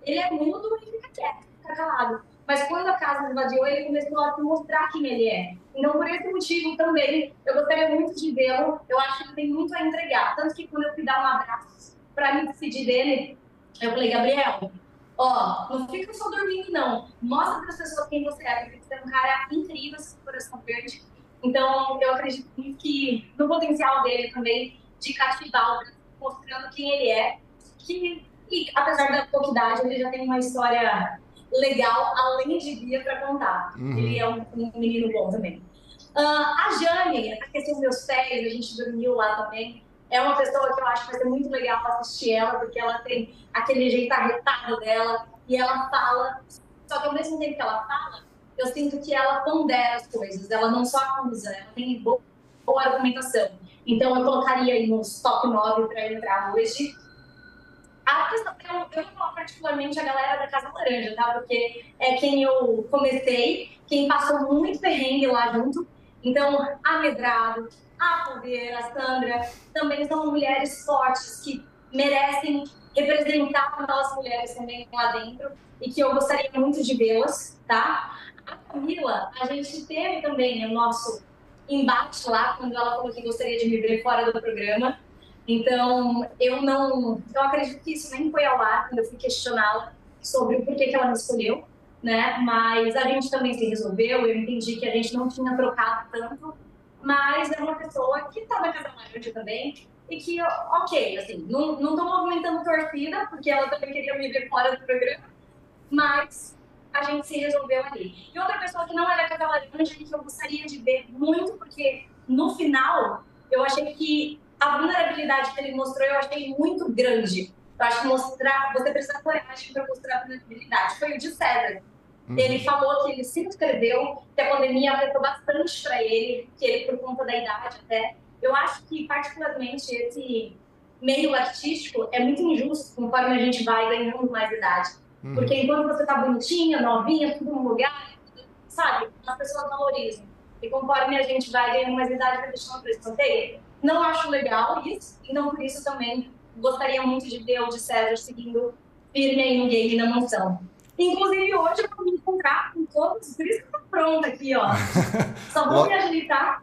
ele é mudo e fica quieto, fica calado. Mas quando a casa invadiu, ele começou a mostrar quem ele é. Então, por esse motivo também, eu gostaria muito de vê-lo. Eu acho que ele tem muito a entregar. Tanto que quando eu fui dar um abraço para me despedir dele, eu falei, Gabriel, ó, não fica só dormindo, não. Mostra para as pessoas quem você é, porque você é um cara incrível, seu coração verde. Então, eu acredito que no potencial dele também de cativar mostrando quem ele é. Que, e apesar da pouca idade, ele já tem uma história legal, além de Bia, para contar. Uhum. Ele é um, um, menino bom também. Uh, a Jane, aqueceu meus pés, a gente dormiu lá também. É uma pessoa que eu acho que vai ser muito legal assistir ela, porque ela tem aquele jeito arretado dela e ela fala. Só que ao mesmo tempo que ela fala, eu sinto que ela pondera as coisas, ela não só acusa, ela tem boa, boa argumentação. Então, eu colocaria aí nos top 9 para entrar hoje. A questão, eu, eu não falo particularmente a galera da Casa Laranja, tá? Porque é quem eu comecei, quem passou muito perrengue lá junto. Então, a Medrado, a Poder, a Sandra, também são mulheres fortes que merecem representar nós mulheres também lá dentro e que eu gostaria muito de vê-las, tá? A Camila, a gente teve também o nosso embate lá quando ela falou que gostaria de me ver fora do programa. Então, eu não. Eu acredito que isso nem foi ao ar quando eu fui questioná-la sobre o porquê que ela me escolheu, né? Mas a gente também se resolveu. Eu entendi que a gente não tinha trocado tanto, mas é uma pessoa que está na Casa Laranja também e que, ok, assim, não, não tô movimentando torcida, porque ela também queria me ver fora do programa, mas a gente se resolveu ali. E outra pessoa que não da Casa Laranja que eu gostaria de ver muito, porque no final eu achei que a vulnerabilidade que ele mostrou eu achei muito grande. Eu acho que mostrar, você precisa coragem para mostrar a vulnerabilidade. Foi o de César. Uhum. Ele falou que ele se inscreveu, que a pandemia afetou bastante para ele, que ele, por conta da idade até. Eu acho que, particularmente, esse meio artístico é muito injusto conforme a gente vai ganhando mais idade. Uhum. Porque enquanto você tá bonitinha, novinha, tudo no lugar, sabe? As pessoas valorizam. E conforme a gente vai ganhando mais idade, vai deixando para escanteio. Não acho legal isso, então por isso também gostaria muito de ver o de César seguindo firme aí no game na mansão. Inclusive, hoje eu vou me encontrar com todos, por isso que eu tô pronta aqui, ó. Só vou me agilitar.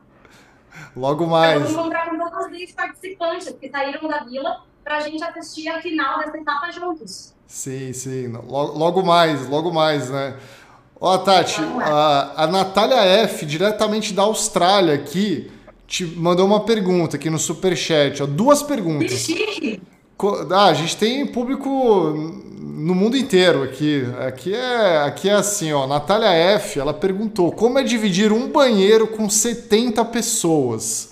Logo mais. Eu vou me encontrar com todos os 10 participantes que saíram da vila para a gente assistir a final dessa etapa juntos. Sim, sim. Logo, logo mais, logo mais, né? Ó, Tati, a, a Natália F, diretamente da Austrália aqui, te mandou uma pergunta aqui no Superchat. Ó, duas perguntas. Ah, a gente tem público no mundo inteiro aqui. Aqui é, aqui é assim, ó. Natália F, ela perguntou como é dividir um banheiro com 70 pessoas.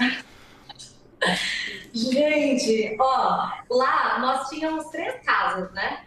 Gente, ó, lá nós tínhamos três casas, né?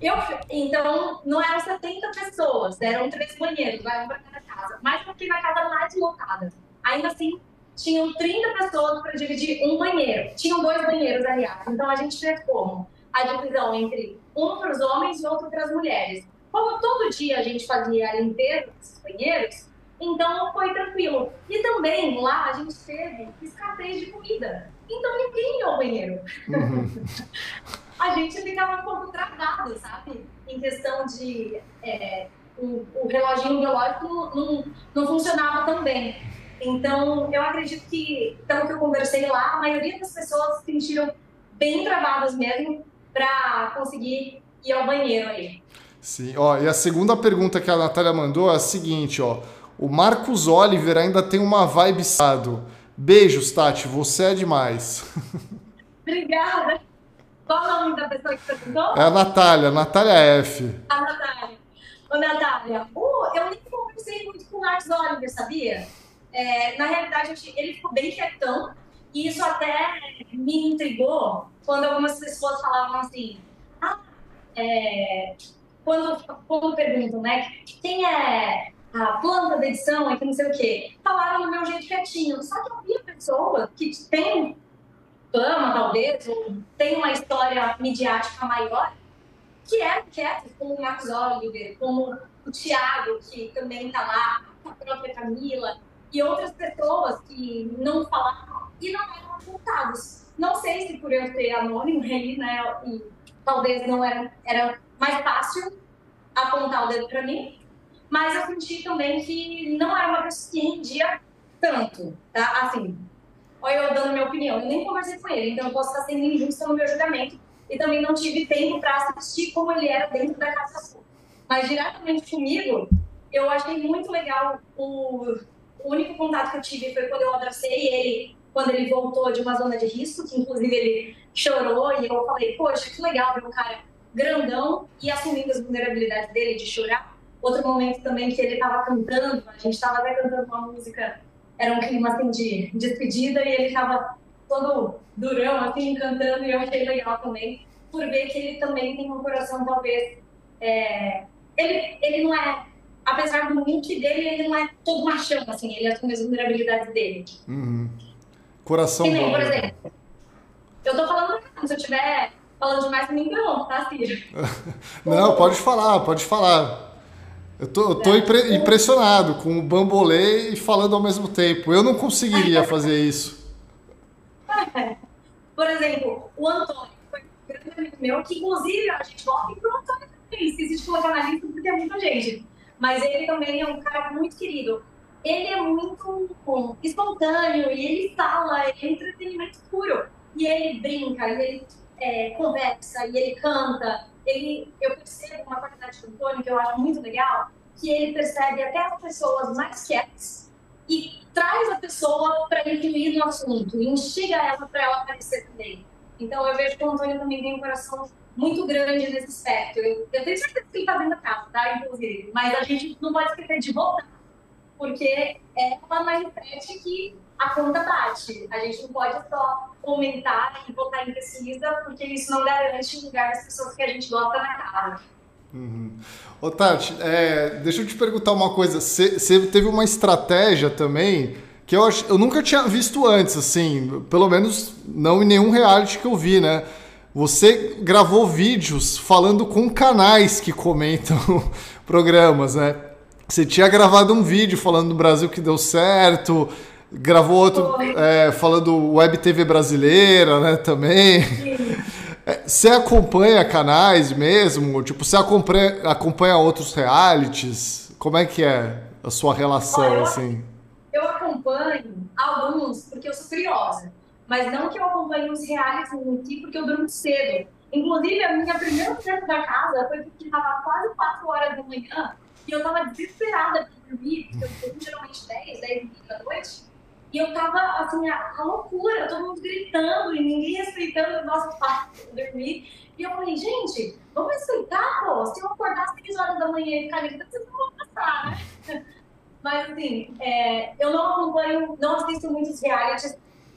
Eu, então, não eram 70 pessoas, eram três banheiros, um para cada casa. Mas porque na casa mais lotada. Ainda assim, tinham 30 pessoas para dividir um banheiro. Tinham dois banheiros, aliás. Então, a gente fez como? A divisão entre um para os homens e outro para as mulheres. Como todo dia a gente fazia a limpeza desses banheiros, então foi tranquilo. E também lá a gente teve escassez de comida. Então ninguém ia ao banheiro. Uhum. a gente ficava um pouco travado, sabe? Em questão de. É, o, o reloginho biológico não, não, não funcionava tão bem. Então, eu acredito que, pelo que eu conversei lá, a maioria das pessoas se sentiram bem travadas mesmo para conseguir ir ao banheiro ali. Sim, ó, e a segunda pergunta que a Natália mandou é a seguinte, ó. O Marcos Oliver ainda tem uma vibe sado. Beijos, Tati, você é demais. Obrigada. Qual o nome da pessoa que perguntou? É a Natália, Natália F. A Natália. Ô, Natália, uh, eu nem conversei muito com o Marcos Oliver, sabia? É, na realidade, ele ficou bem quietão. E isso até me intrigou quando algumas pessoas falavam assim: ah, é, quando, quando perguntam, né? Quem é a planta da edição e que não sei o quê. Falaram do meu jeito quietinho. Só que havia pessoas que têm fama, talvez, ou tem uma história midiática maior, que eram quietos, como o Marcos Oliver, como o Tiago, que também está lá, a própria Camila, e outras pessoas que não falavam e não eram apontados. Não sei se por eu ser anônimo aí, né, e talvez não era, era mais fácil apontar o dedo para mim, mas eu senti também que não era uma pessoa que rendia tanto, tá? Assim, olha eu dando minha opinião, eu nem conversei com ele, então eu posso estar sendo injusta no meu julgamento e também não tive tempo para assistir como ele era dentro da casa Mas diretamente comigo, eu achei muito legal o, o único contato que eu tive foi quando eu abracei ele, quando ele voltou de uma zona de risco, que inclusive ele chorou e eu falei, poxa, que legal ver um cara grandão e assumindo as vulnerabilidades dele de chorar. Outro momento também que ele estava cantando, a gente estava até cantando uma música, era um clima assim de despedida e ele estava todo durão, assim, cantando e eu achei legal também, por ver que ele também tem um coração talvez... É, ele, ele não é, apesar do look dele, ele não é todo machão, assim, ele assume as vulnerabilidades dele. Uhum. Coração bom. por exemplo, eu tô falando, se eu estiver falando demais, me interrompa, tá, Ciro? não, pode falar, pode falar. Eu tô, eu tô impre impressionado com o bambolê e falando ao mesmo tempo. Eu não conseguiria fazer isso. Por exemplo, o Antônio foi um grande amigo meu, que inclusive a gente volta e pro Antônio também, esqueci de colocar na lista porque é muita gente. Mas ele também é um cara muito querido. Ele é muito espontâneo e ele fala, ele é entretenimento puro. E ele brinca, e ele é, conversa, e ele canta ele, eu percebo uma qualidade do Antônio que eu acho muito legal, que ele percebe até as pessoas mais quietas e traz a pessoa para incluir no assunto, instiga ela para ela aparecer também. Então eu vejo que o Antônio também tem um coração muito grande nesse aspecto. Eu, eu tenho certeza que ele está dentro da casa, tá? Inclusive. Mas a gente não pode esquecer de voltar, porque é uma mindset que a conta bate. A gente não pode só comentar e botar em pesquisa, porque isso não garante o lugar das pessoas que a gente gosta na casa. Uhum. Ô Tati, é, deixa eu te perguntar uma coisa. Você teve uma estratégia também que eu, ach, eu nunca tinha visto antes, assim, pelo menos não em nenhum reality que eu vi, né? Você gravou vídeos falando com canais que comentam programas, né? Você tinha gravado um vídeo falando do Brasil que deu certo, Gravou outro é, falando web TV brasileira, né, também. É, você acompanha canais mesmo? Tipo, você acompanha, acompanha outros realities? Como é que é a sua relação, Olha, eu, assim? Eu acompanho alguns porque eu sou curiosa. Mas não que eu acompanhe os realities em si, porque eu durmo cedo. Inclusive, a minha primeira mudança da casa foi porque estava quase 4 horas da manhã e eu estava desesperada para dormir, porque eu durmo geralmente 10, 10 e da noite. E eu tava, assim, a, a, loucura, todo mundo gritando e ninguém respeitando o nosso espaço para dormir. E eu falei, gente, vamos respeitar, pô. Se eu acordar às 3 horas da manhã e ficar gritando, vocês não vão passar, né? Mas, assim, é, eu não acompanho, não assisto muitos realities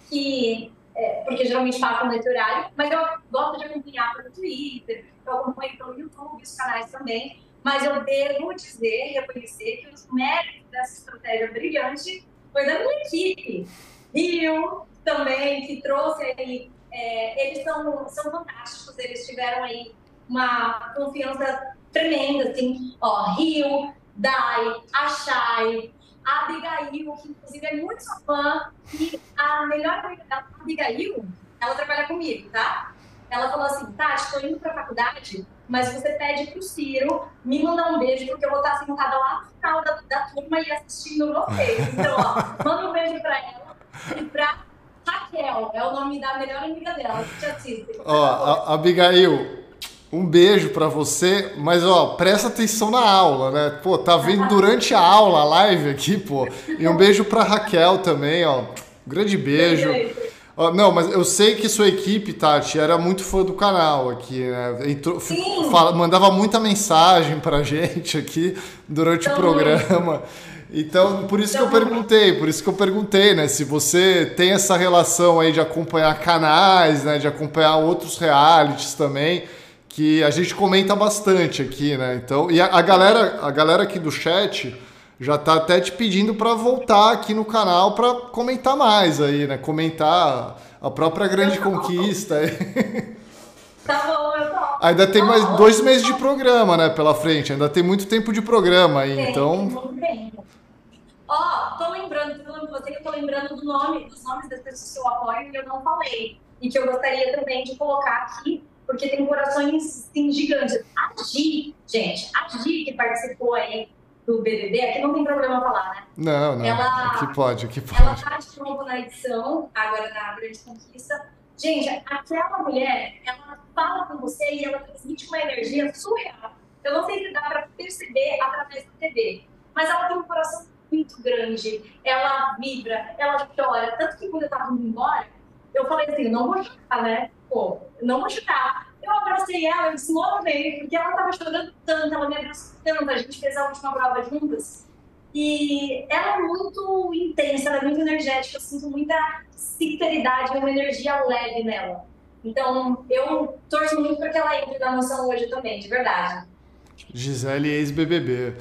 que é, porque geralmente passam nesse horário, mas eu gosto de acompanhar pelo Twitter, eu acompanho pelo YouTube, os canais também, mas eu devo dizer, reconhecer que os méritos dessa estratégia brilhante foi da minha equipe. Rio também, que trouxe aí, é, eles são, são fantásticos, eles tiveram aí uma confiança tremenda, assim, ó, Rio, Dai, Achai, a Abigail, que inclusive é muito sua fã, e a melhor amiga da Abigail, ela trabalha comigo, tá? Ela falou assim, Tati, tô indo pra faculdade, mas você pede pro Ciro me mandar um beijo, porque eu vou estar sentada lá no final da, da turma e assistindo vocês. Então, ó, manda um beijo pra ela e pra Raquel, é o nome da melhor amiga dela, que te assiste. Ó, a, Abigail, um beijo para você, mas ó, presta atenção na aula, né? Pô, tá vendo durante a aula, a live aqui, pô. E um beijo para Raquel também, ó. grande beijo. Ó, não, mas eu sei que sua equipe, Tati, era muito fã do canal aqui, né? Entrou, fala, mandava muita mensagem pra gente aqui durante o programa. Então, por isso que eu perguntei, por isso que eu perguntei, né? Se você tem essa relação aí de acompanhar canais, né? De acompanhar outros realities também que a gente comenta bastante aqui, né? Então, e a, a galera, a galera aqui do chat já tá até te pedindo para voltar aqui no canal para comentar mais aí, né? Comentar a própria grande conquista. Tá bom, eu tô. Ainda tem mais dois meses de programa, né, pela frente. Ainda tem muito tempo de programa aí, tem, então. Ó, oh, tô lembrando, tô lembrando você que eu tô lembrando do nome, dos nomes das pessoas que eu apoio e eu não falei. E que eu gostaria também de colocar aqui porque tem corações gigantes. A Gi, gente, a Gi que participou aí do BBB, aqui não tem problema falar, né? Não, não, ela, aqui pode, aqui pode. Ela tá de novo na edição, agora na Grande Conquista. Gente, aquela mulher, ela fala com você e ela transmite uma energia surreal. Eu não sei se dá para perceber através da TV, mas ela tem um coração muito grande, ela vibra, ela chora. Tanto que quando eu tava indo embora, eu falei assim, não vou chorar, né? Pô, não vou chorar. Eu abracei ela, eu desmoronei, porque ela tava chorando tanto, ela me abraçou tanto, a gente fez a última prova juntas. E ela é muito intensa, ela é muito energética, eu sinto muita sinceridade, uma energia leve nela. Então, eu torço muito para que ela entre na noção hoje também, de verdade. Gisele, ex-BBB.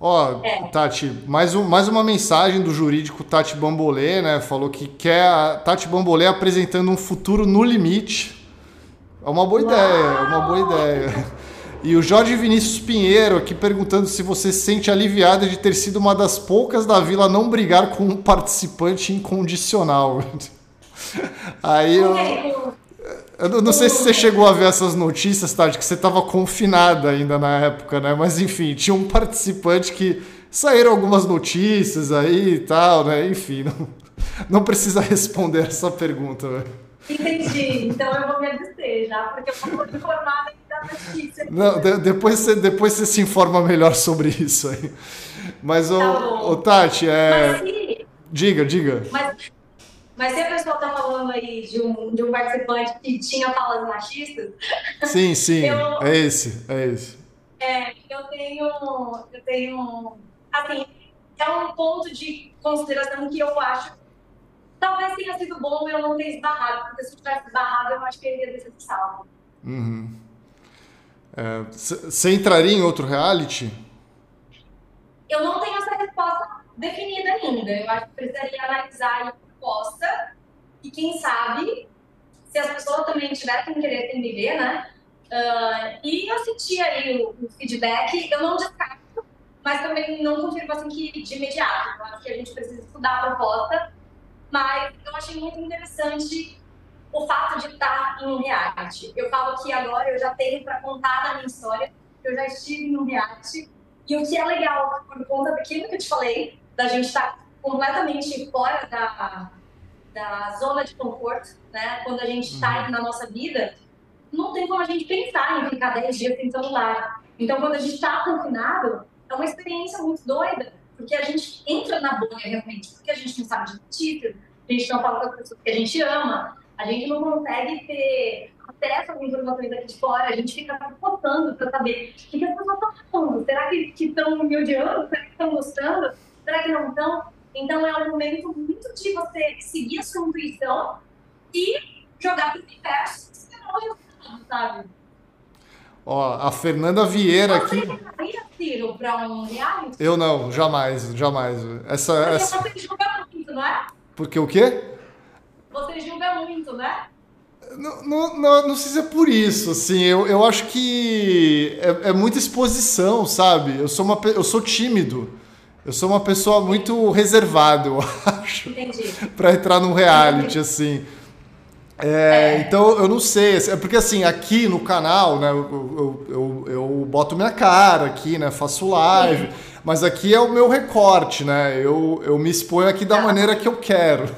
Ó, oh, é. Tati, mais, um, mais uma mensagem do jurídico Tati Bambolê, né? Falou que quer a Tati Bambolê apresentando um futuro no limite. É uma boa Uau! ideia, é uma boa ideia. E o Jorge Vinícius Pinheiro aqui perguntando se você se sente aliviada de ter sido uma das poucas da vila a não brigar com um participante incondicional. Aí eu. Eu não sei se você chegou a ver essas notícias, Tati, que você estava confinada ainda na época, né? Mas enfim, tinha um participante que saíram algumas notícias aí e tal, né? Enfim, não, não precisa responder essa pergunta. Né? Entendi. Então eu vou me abster já, porque eu vou informada da notícia. Não, de, depois, você, depois você se informa melhor sobre isso aí. Mas, tá o, o Tati, é. Mas. Diga, diga. Mas mas se a pessoa está falando aí de um, de um participante que tinha falas machistas. Sim, sim. eu, é esse, é esse. É, eu tenho. Eu tenho. Assim, é um ponto de consideração que eu acho. Talvez tenha sido bom eu não ter esbarrado, porque se eu tivesse esbarrado, eu acho que ele ia ter sido salvo. Uhum. Você é, entraria em outro reality? Eu não tenho essa resposta definida ainda. Eu acho que precisaria analisar proposta e quem sabe, se as pessoas também tiverem querer viver, né? Uh, e eu senti aí o, o, feedback, eu não descarto, mas também não confirmo assim que de imediato. Que a gente precisa estudar a proposta, mas eu achei muito interessante o fato de estar em um reality. Eu falo que agora eu já tenho para contar da minha história, eu já estive em um reality, e o que é legal, por conta daquilo que eu te falei, da gente estar completamente fora da, da zona de conforto, né? Quando a gente está uhum. na nossa vida, não tem como a gente pensar em ficar 10 dias sem celular. Então, quando a gente está confinado, é uma experiência muito doida, porque a gente entra na bolha realmente, porque a gente não sabe de notícias, a gente não fala com as pessoas que a gente ama, a gente não consegue ter acesso às informações aqui de fora, a gente fica votando para saber o que as pessoas estão falando. Será que estão me odiando? Será que estão gostando? Será que não estão? Então é um momento muito de você seguir a sua intuição e jogar para o universo, sabe? Ó, a Fernanda Vieira você aqui. Você Ciro, para um reality? Eu não, jamais, jamais. Essa, Porque essa... você julga muito, não é? Porque o quê? Você julga muito, né? Não, não, não, não sei se é por isso, assim, eu, eu acho que é, é muita exposição, sabe? Eu sou, uma, eu sou tímido, eu sou uma pessoa muito reservada, eu acho. Entendi. pra entrar num reality, assim. É, é. Então eu não sei, é porque assim, aqui no canal, né, eu, eu, eu, eu boto minha cara aqui, né, faço live, Sim. mas aqui é o meu recorte, né, eu, eu me exponho aqui da tá. maneira que eu quero.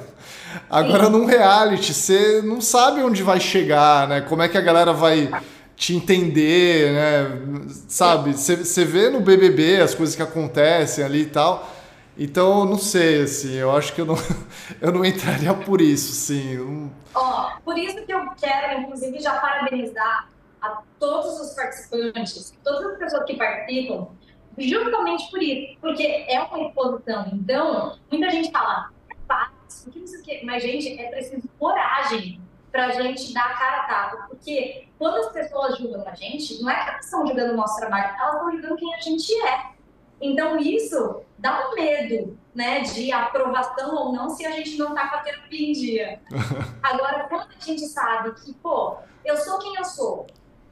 Agora Sim. num reality, você não sabe onde vai chegar, né, como é que a galera vai te entender, né, sabe, você vê no BBB as coisas que acontecem ali e tal, então, não sei, assim, eu acho que eu não, eu não entraria por isso, sim. Ó, oh, por isso que eu quero, inclusive, já parabenizar a todos os participantes, todas as pessoas que participam, justamente por isso, porque é uma exposição. Então, muita gente fala, é fácil, que, mas, gente, é preciso coragem para a gente dar a cara a tapa, porque quando as pessoas julgam a gente, não é que elas estão julgando o nosso trabalho, elas estão julgando quem a gente é. Então, isso dá um medo, né, de aprovação ou não se a gente não tá com a terapia em dia. Agora, quando a gente sabe que, pô, eu sou quem eu sou,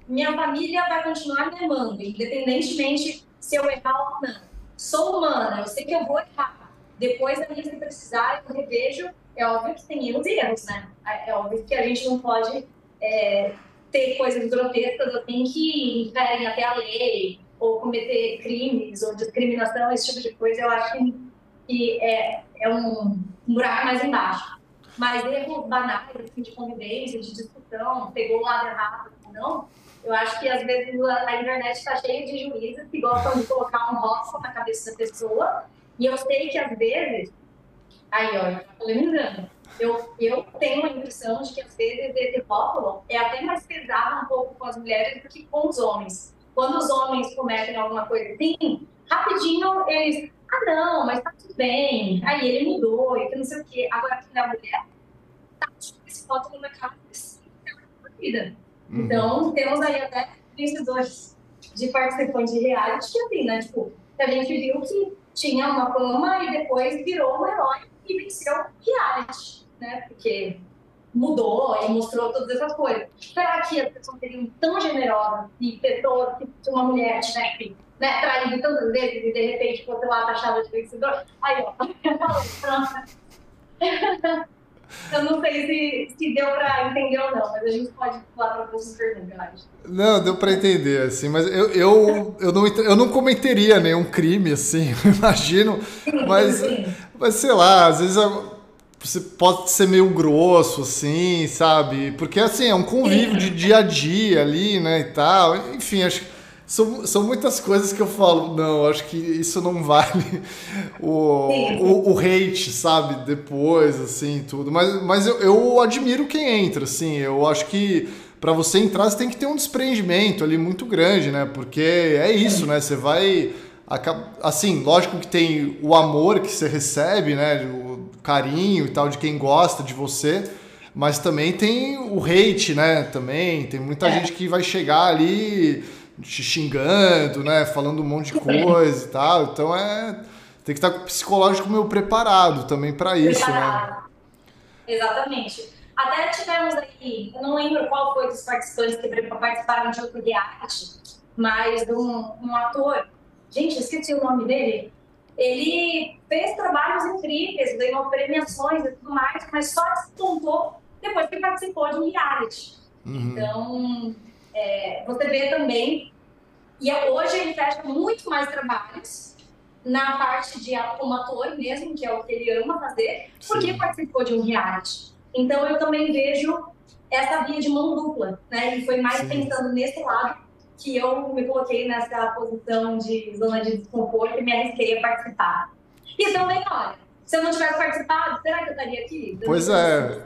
minha família vai continuar me amando, independentemente se eu errar ou não. Sou humana, eu sei que eu vou errar. Depois, a se precisar, eu revejo. É óbvio que tem erros e erros, né? É, é óbvio que a gente não pode é, ter coisas grotescas assim que inferem até a lei, ou cometer crimes ou discriminação, esse tipo de coisa, eu acho que, é, é um, um buraco mais embaixo. Mas erros banais, assim, de convivência, de discussão, pegou o lado errado ou não, eu acho que às vezes a, internet está cheia de juízes que gostam de colocar um rótulo na cabeça da pessoa, e eu sei que às vezes, aí ó, eu tô lembrando, eu, eu tenho a impressão de que às vezes esse rótulo é até mais pesado um pouco com as mulheres do que com os homens. Quando os homens cometem alguma coisa assim, rapidinho eles, ah não, mas tá tudo bem, aí ele mudou, e não sei o quê. Agora aqui na mulher, tá esse foto na cara vida. Uhum. Então, temos aí até vencedores de participantes de reality que assim, né, tipo, a gente viu que tinha uma fama e depois virou um herói e venceu reality, né, porque mudou e mostrou todas essas coisas. Será que as pessoas seriam tão generosas e pessoas se uma mulher tivesse né, traído tantas vezes e de repente fosse lá taxada de vencedor? Aí, ó, Eu não sei se, se deu para entender ou não, mas a gente pode falar para outras perguntas, Não, deu para entender, assim, mas eu, eu, eu, não, eu não cometeria nenhum crime, assim, imagino, mas, mas sei lá, às vezes você pode ser meio grosso, assim, sabe? Porque, assim, é um convívio de dia a dia ali, né, e tal. Enfim, acho que são, são muitas coisas que eu falo, não, acho que isso não vale o, o, o, hate, sabe? Depois, assim, tudo. Mas, mas eu, eu admiro quem entra, assim. Eu acho que para você entrar, você tem que ter um desprendimento ali muito grande, né? Porque é isso, né? Você vai... Assim, lógico que tem o amor que você recebe, né? Carinho e tal de quem gosta de você, mas também tem o hate, né? Também tem muita é. gente que vai chegar ali te xingando, né? Falando um monte de coisa e tal. Então é tem que estar com o psicológico meio preparado também para isso, preparado. né? Exatamente. Até tivemos aí, eu não lembro qual foi dos participantes que participaram de outro reality, mas um, um ator, gente, esqueci o nome dele, ele fez trabalhos incríveis, ganhou premiações e tudo mais, mas só despontou depois que participou de um reality. Uhum. Então, é, você vê também, e é, hoje ele fecha muito mais trabalhos na parte de como ator mesmo, que é o que ele ama fazer, porque Sim. participou de um reality. Então, eu também vejo essa via de mão dupla, né? E foi mais Sim. pensando nesse lado que eu me coloquei nessa posição de zona de desconforto e me arrisquei a participar. E também, olha, se eu não tivesse participado, será que eu estaria aqui? Pois é.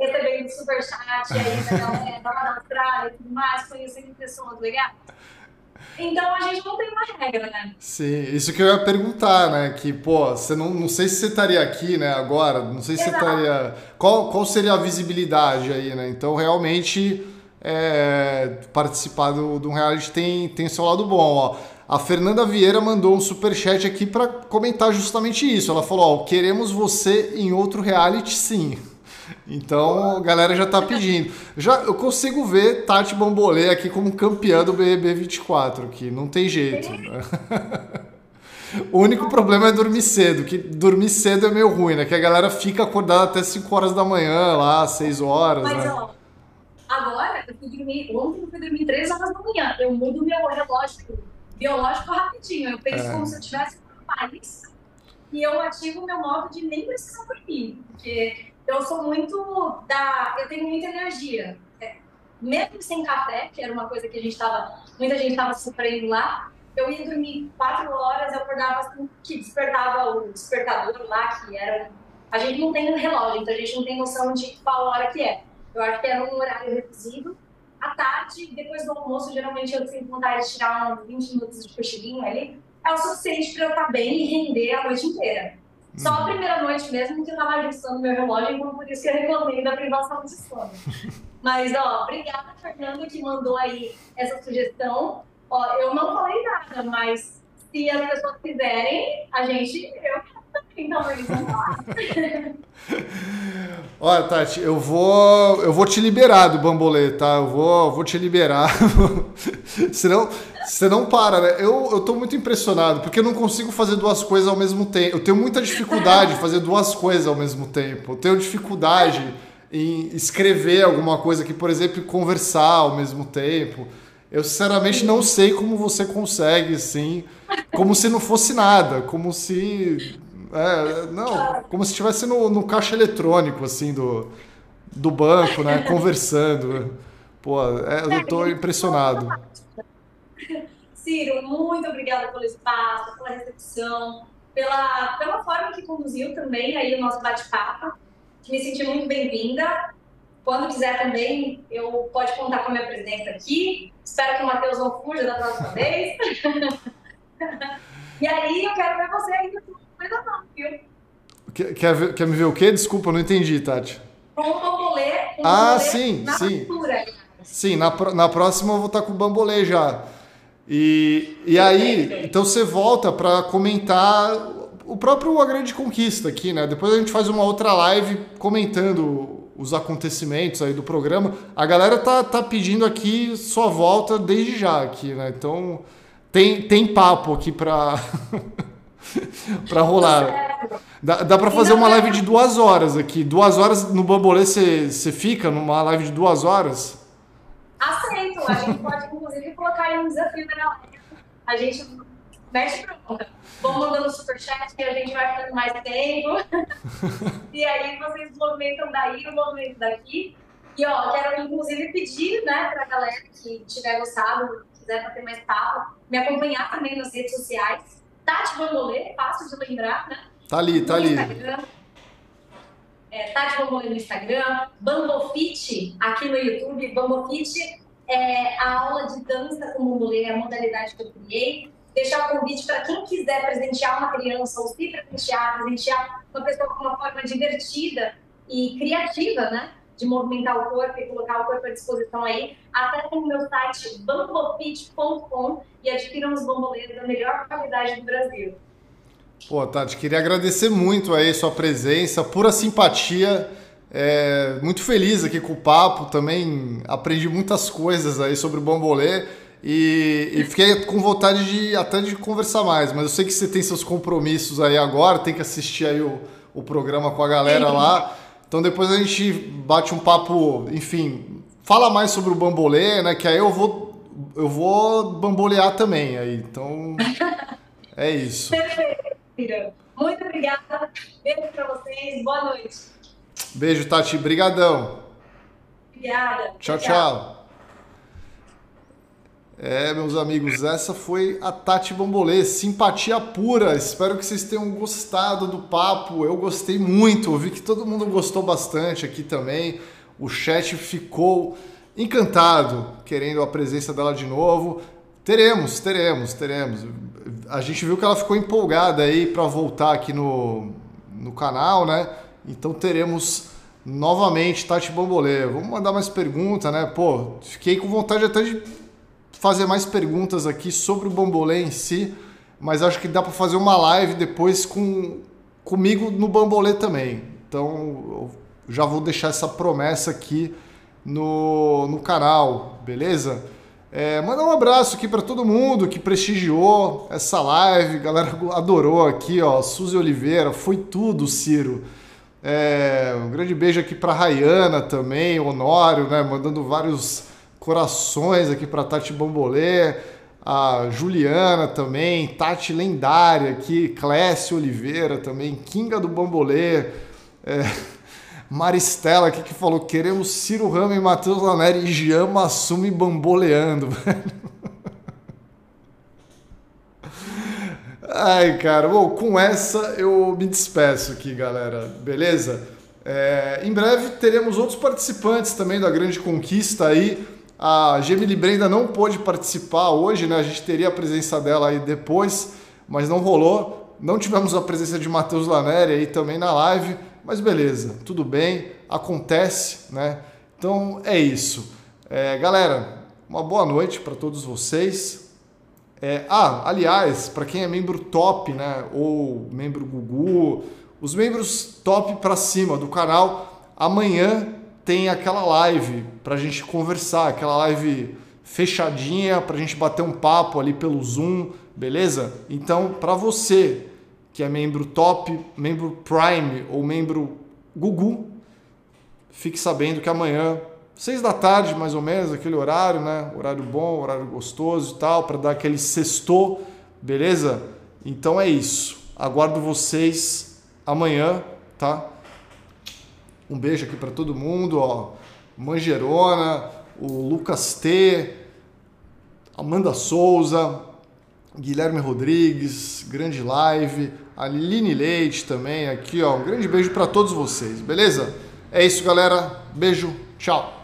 Recebendo superchat aí da galera lá na Austrália e tudo mais, conhecendo pessoas legais. Então a gente não tem uma regra, né? Sim, isso que eu ia perguntar, né? Que, pô, você não, não sei se você estaria aqui, né, agora, não sei se Exato. você estaria. Qual, qual seria a visibilidade aí, né? Então, realmente, é, participar do, do reality tem, tem seu lado bom, ó. A Fernanda Vieira mandou um super chat aqui para comentar justamente isso. Ela falou: ó, queremos você em outro reality, sim. Então a galera já tá pedindo. Já eu consigo ver Tati Bambolê aqui como campeã do BBB 24, que não tem jeito. Né? O único problema é dormir cedo, que dormir cedo é meio ruim, né? Que a galera fica acordada até 5 horas da manhã, lá, 6 horas. Mas, né? ó, agora eu fui dormir, ontem eu fui dormir 3 horas da manhã. Eu mudo meu relógio biológico rapidinho. Eu penso é. como se eu tivesse país e eu ativo meu modo de nem precisar dormir. Porque eu sou muito da. Eu tenho muita energia. É, mesmo sem café, que era uma coisa que a gente estava. Muita gente estava sofrendo lá. Eu ia dormir quatro horas, eu acordava assim, que despertava o despertador lá, que era. A gente não tem um relógio, então a gente não tem noção de qual hora que é. Eu acho que era um horário reduzido. À tarde, depois do almoço, geralmente eu tenho vontade de tirar uns 20 minutos de cochilinho ali. É o suficiente para eu estar bem e render a noite inteira. Só a primeira noite mesmo que eu tava ajustando meu relógio, então por isso que eu reclamei da privação de sono. Mas, ó, obrigada, Fernanda, que mandou aí essa sugestão. Ó, eu não falei nada, mas se as pessoas quiserem, a gente, eu também, então eles vão falar. Olha, Tati, eu vou, eu vou te liberar do bambolê, tá? Eu vou, vou te liberar. Senão, você não para, né? Eu, eu tô muito impressionado, porque eu não consigo fazer duas coisas ao mesmo tempo. Eu tenho muita dificuldade em fazer duas coisas ao mesmo tempo. Eu tenho dificuldade em escrever alguma coisa que, por exemplo, conversar ao mesmo tempo. Eu sinceramente não sei como você consegue, assim, como se não fosse nada, como se é, não, como se estivesse no, no caixa eletrônico, assim, do, do banco, né? Conversando. Pô, é, eu tô impressionado. Ciro, muito obrigada pelo espaço, pela recepção, pela, pela forma que conduziu também aí o nosso bate-papo. Me senti muito bem-vinda. Quando quiser também, eu pode contar com a minha presença aqui. Espero que o Matheus não fuja da próxima vez. e aí, eu quero ver você ainda não, viu? Quer, quer, quer me ver o quê? Desculpa, não entendi, Tati. Com o bambolê. Com ah, sim, na sim. Cultura. Sim, na, na próxima eu vou estar com o bambolê já. E, e aí, então você volta para comentar o próprio A Grande Conquista aqui, né? Depois a gente faz uma outra live comentando os acontecimentos aí do programa. A galera tá, tá pedindo aqui sua volta desde já aqui, né? Então tem, tem papo aqui para para rolar. Dá, dá para fazer uma live de duas horas aqui. Duas horas no Bambolê você fica numa live de duas horas? Aceito. A gente pode, inclusive, colocar aí um desafio na galera. A gente mexe pronta. Vão mandando superchat que a gente vai ficando mais tempo. e aí vocês movimentam daí, o movimento daqui. E ó, quero inclusive pedir, né, pra galera que tiver gostado, quiser ter mais papo, me acompanhar também nas redes sociais Tati Bambolê, fácil de lembrar, né? Tá ali, tá ali. É, Tati Bambolê no Instagram, Bambofit aqui no YouTube. Bambofit é a aula de dança com bambolê, é a modalidade que eu criei. Deixar o convite para quem quiser presentear uma criança ou se presentear, presentear uma pessoa com uma forma divertida e criativa, né? De movimentar o corpo e colocar o corpo à disposição aí, até no meu site bambofit.com e adquiram os bamboleiros da melhor qualidade do Brasil. Pô, Tati, queria agradecer muito aí sua presença, pura simpatia. É, muito feliz aqui com o papo, também aprendi muitas coisas aí sobre o bambolê e, e, fiquei com vontade de até de conversar mais, mas eu sei que você tem seus compromissos aí agora, tem que assistir aí o, o programa com a galera lá. Então depois a gente bate um papo, enfim, fala mais sobre o bambolê, né? Que aí eu vou eu vou bambolear também aí. Então é isso. Muito obrigada. Beijo para vocês. Boa noite. Beijo, Tati. Brigadão. Obrigada. Tchau, tchau. tchau. É, meus amigos, essa foi a Tati Bambolê, simpatia pura. Espero que vocês tenham gostado do papo. Eu gostei muito, vi que todo mundo gostou bastante aqui também. O chat ficou encantado, querendo a presença dela de novo. Teremos, teremos, teremos. A gente viu que ela ficou empolgada aí para voltar aqui no, no canal, né? Então teremos novamente Tati Bambolê. Vamos mandar mais perguntas, né? Pô, fiquei com vontade até de fazer mais perguntas aqui sobre o bambolê em si, mas acho que dá para fazer uma live depois com comigo no bambolê também. Então, já vou deixar essa promessa aqui no, no canal, beleza? É, mandar um abraço aqui para todo mundo que prestigiou essa live, galera adorou aqui, ó, Suzy Oliveira, foi tudo, Ciro. É, um grande beijo aqui para Rayana também, Honório, né, mandando vários corações aqui para Tati Bambolê, a Juliana também, Tati Lendária aqui, Clécio Oliveira também, Kinga do Bambolê, é, Maristela aqui que falou: queremos Ciro Rama e Matheus Laneri e Jean Massumi bamboleando, velho. Ai, cara, bom, com essa eu me despeço aqui, galera, beleza? É, em breve teremos outros participantes também da grande conquista aí. A Gemily Brenda não pôde participar hoje, né? A gente teria a presença dela aí depois, mas não rolou. Não tivemos a presença de Matheus Laneri aí também na live, mas beleza, tudo bem, acontece, né? Então é isso. É, galera, uma boa noite para todos vocês. É, ah, aliás, para quem é membro top, né, ou membro Gugu, os membros top para cima do canal, amanhã tem aquela live para a gente conversar, aquela live fechadinha para a gente bater um papo ali pelo Zoom, beleza? Então, para você que é membro top, membro Prime ou membro Gugu, fique sabendo que amanhã, seis da tarde mais ou menos, aquele horário, né? Horário bom, horário gostoso e tal, para dar aquele sextou, beleza? Então é isso. Aguardo vocês amanhã, tá? Um beijo aqui para todo mundo, ó. Mangerona, o Lucas T, Amanda Souza, Guilherme Rodrigues, grande live, a Line Leite também aqui, ó. Um grande beijo para todos vocês, beleza? É isso, galera. Beijo, tchau.